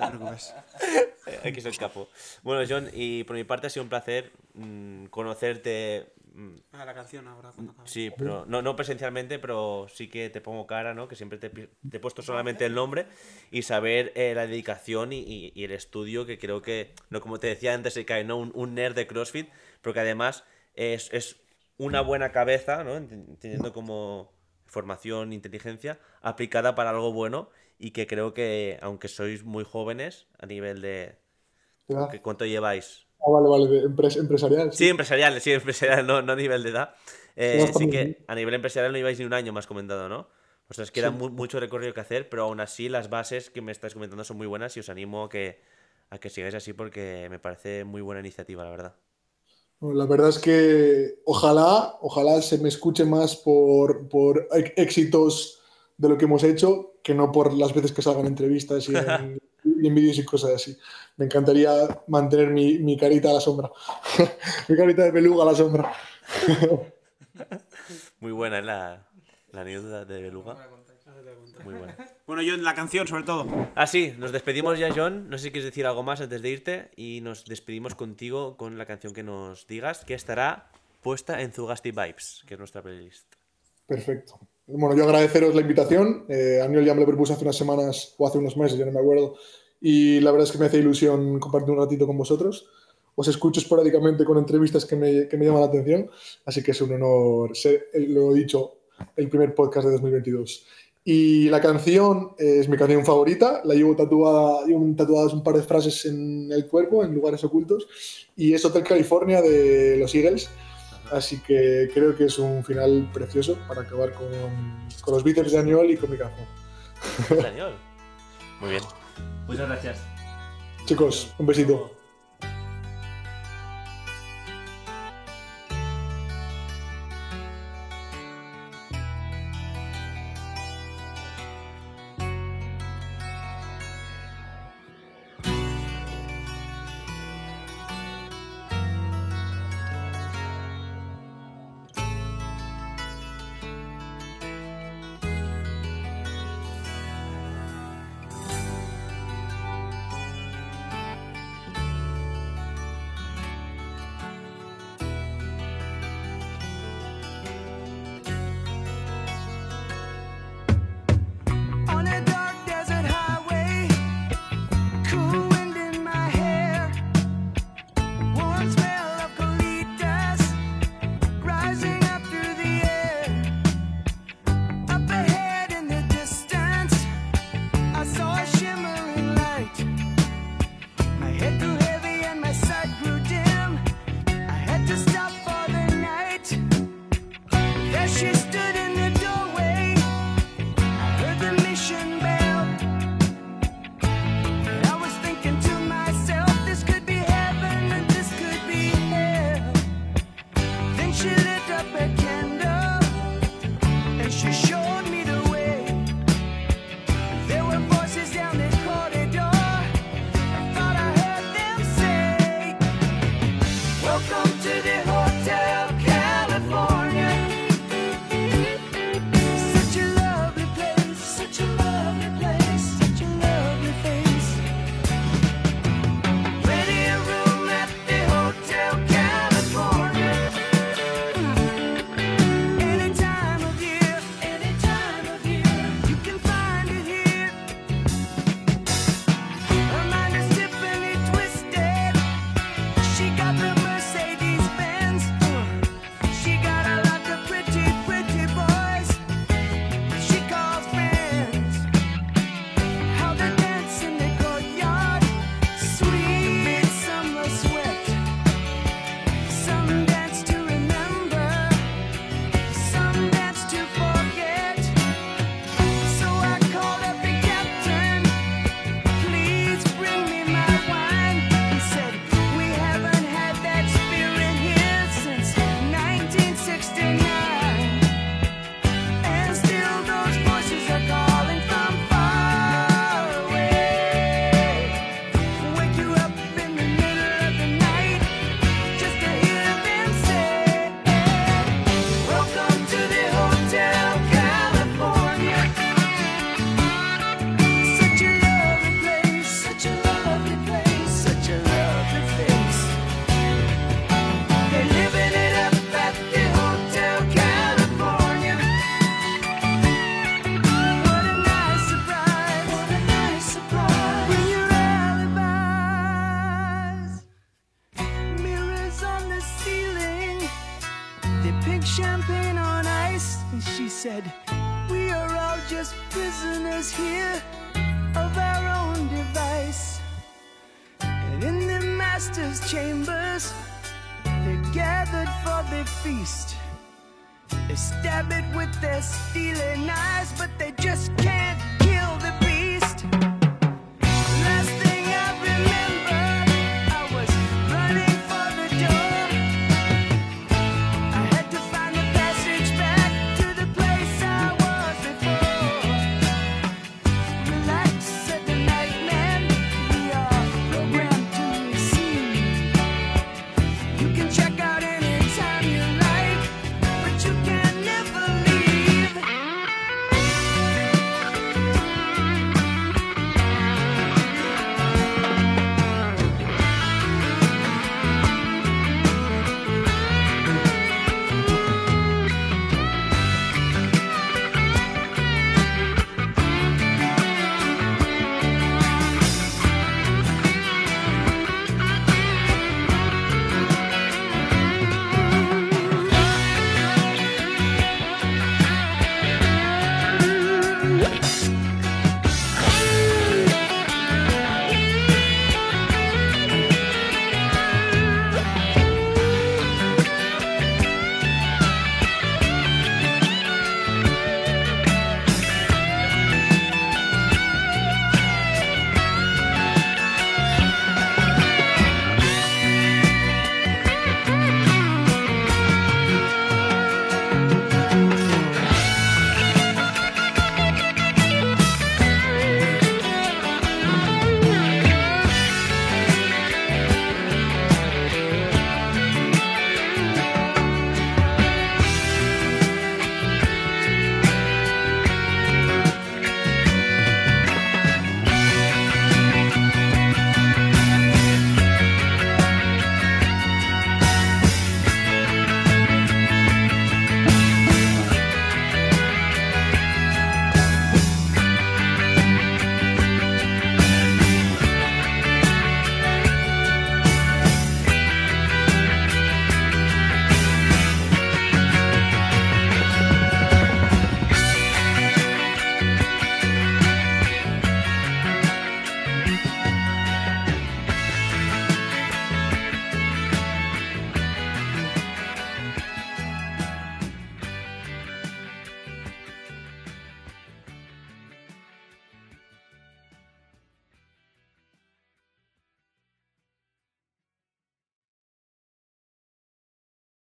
A: te preocupes.
B: Hay que ser capo. Bueno, John, y por mi parte ha sido un placer mm, conocerte. Mm,
A: Ah, la canción ahora cuando acabe.
B: Sí, pero no, no presencialmente, pero sí que te pongo cara, ¿no? Que siempre te, te he puesto solamente el nombre y saber eh, la dedicación y, y- y el estudio que creo que, no como te decía antes, se cae, ¿no? Un, un nerd de CrossFit, pero que además es, es una buena cabeza, ¿no? Ent- Teniendo como formación, inteligencia, aplicada para algo bueno y que creo que, aunque sois muy jóvenes a nivel de... ¿Cuánto lleváis?
C: Ah, vale, vale, empres- empresarial.
B: Sí, empresarial, sí, empresarial, no, no a nivel de edad. Eh,
C: No,
B: sí que a nivel empresarial no ibais ni un año más comentado, ¿no? O sea, os queda mu- mucho recorrido que hacer, pero aún así las bases que me estáis comentando son muy buenas y os animo a que, a que sigáis así porque me parece muy buena iniciativa, la verdad.
C: Bueno, La verdad es que ojalá, ojalá se me escuche más por, por éxitos de lo que hemos hecho que no por las veces que salgan entrevistas y en, en vídeos y cosas así. Me encantaría mantener mi, mi carita a la sombra. mi carita de peluga a la sombra.
B: Muy buena es la, la anécdota de Beluga. Muy buena.
A: Bueno, yo en la canción, sobre todo.
B: Ah, sí, nos despedimos ya, John. No sé si quieres decir algo más antes de irte. Y nos despedimos contigo con la canción que nos digas, que estará puesta en Zugasti Vibes, que es nuestra playlist.
C: Perfecto. Bueno, yo agradeceros la invitación. Eh, Aniol ya me lo propuso hace unas semanas o hace unos meses, ya no me acuerdo. Y la verdad es que me hace ilusión compartir un ratito con vosotros. Os escucho esporádicamente con entrevistas que me, que me llaman la atención. Así que es un honor ser, eh, lo he dicho, el primer podcast de 2022. Y la canción es mi canción favorita. La llevo tatuada, llevo tatuadas un par de frases en el cuerpo, en lugares ocultos. Y es Hotel California de los Eagles. Así que creo que es un final precioso para acabar con, con los bíceps de Aniol y con mi canción.
B: Muy bien. Muchas gracias.
E: Chicos, un besito.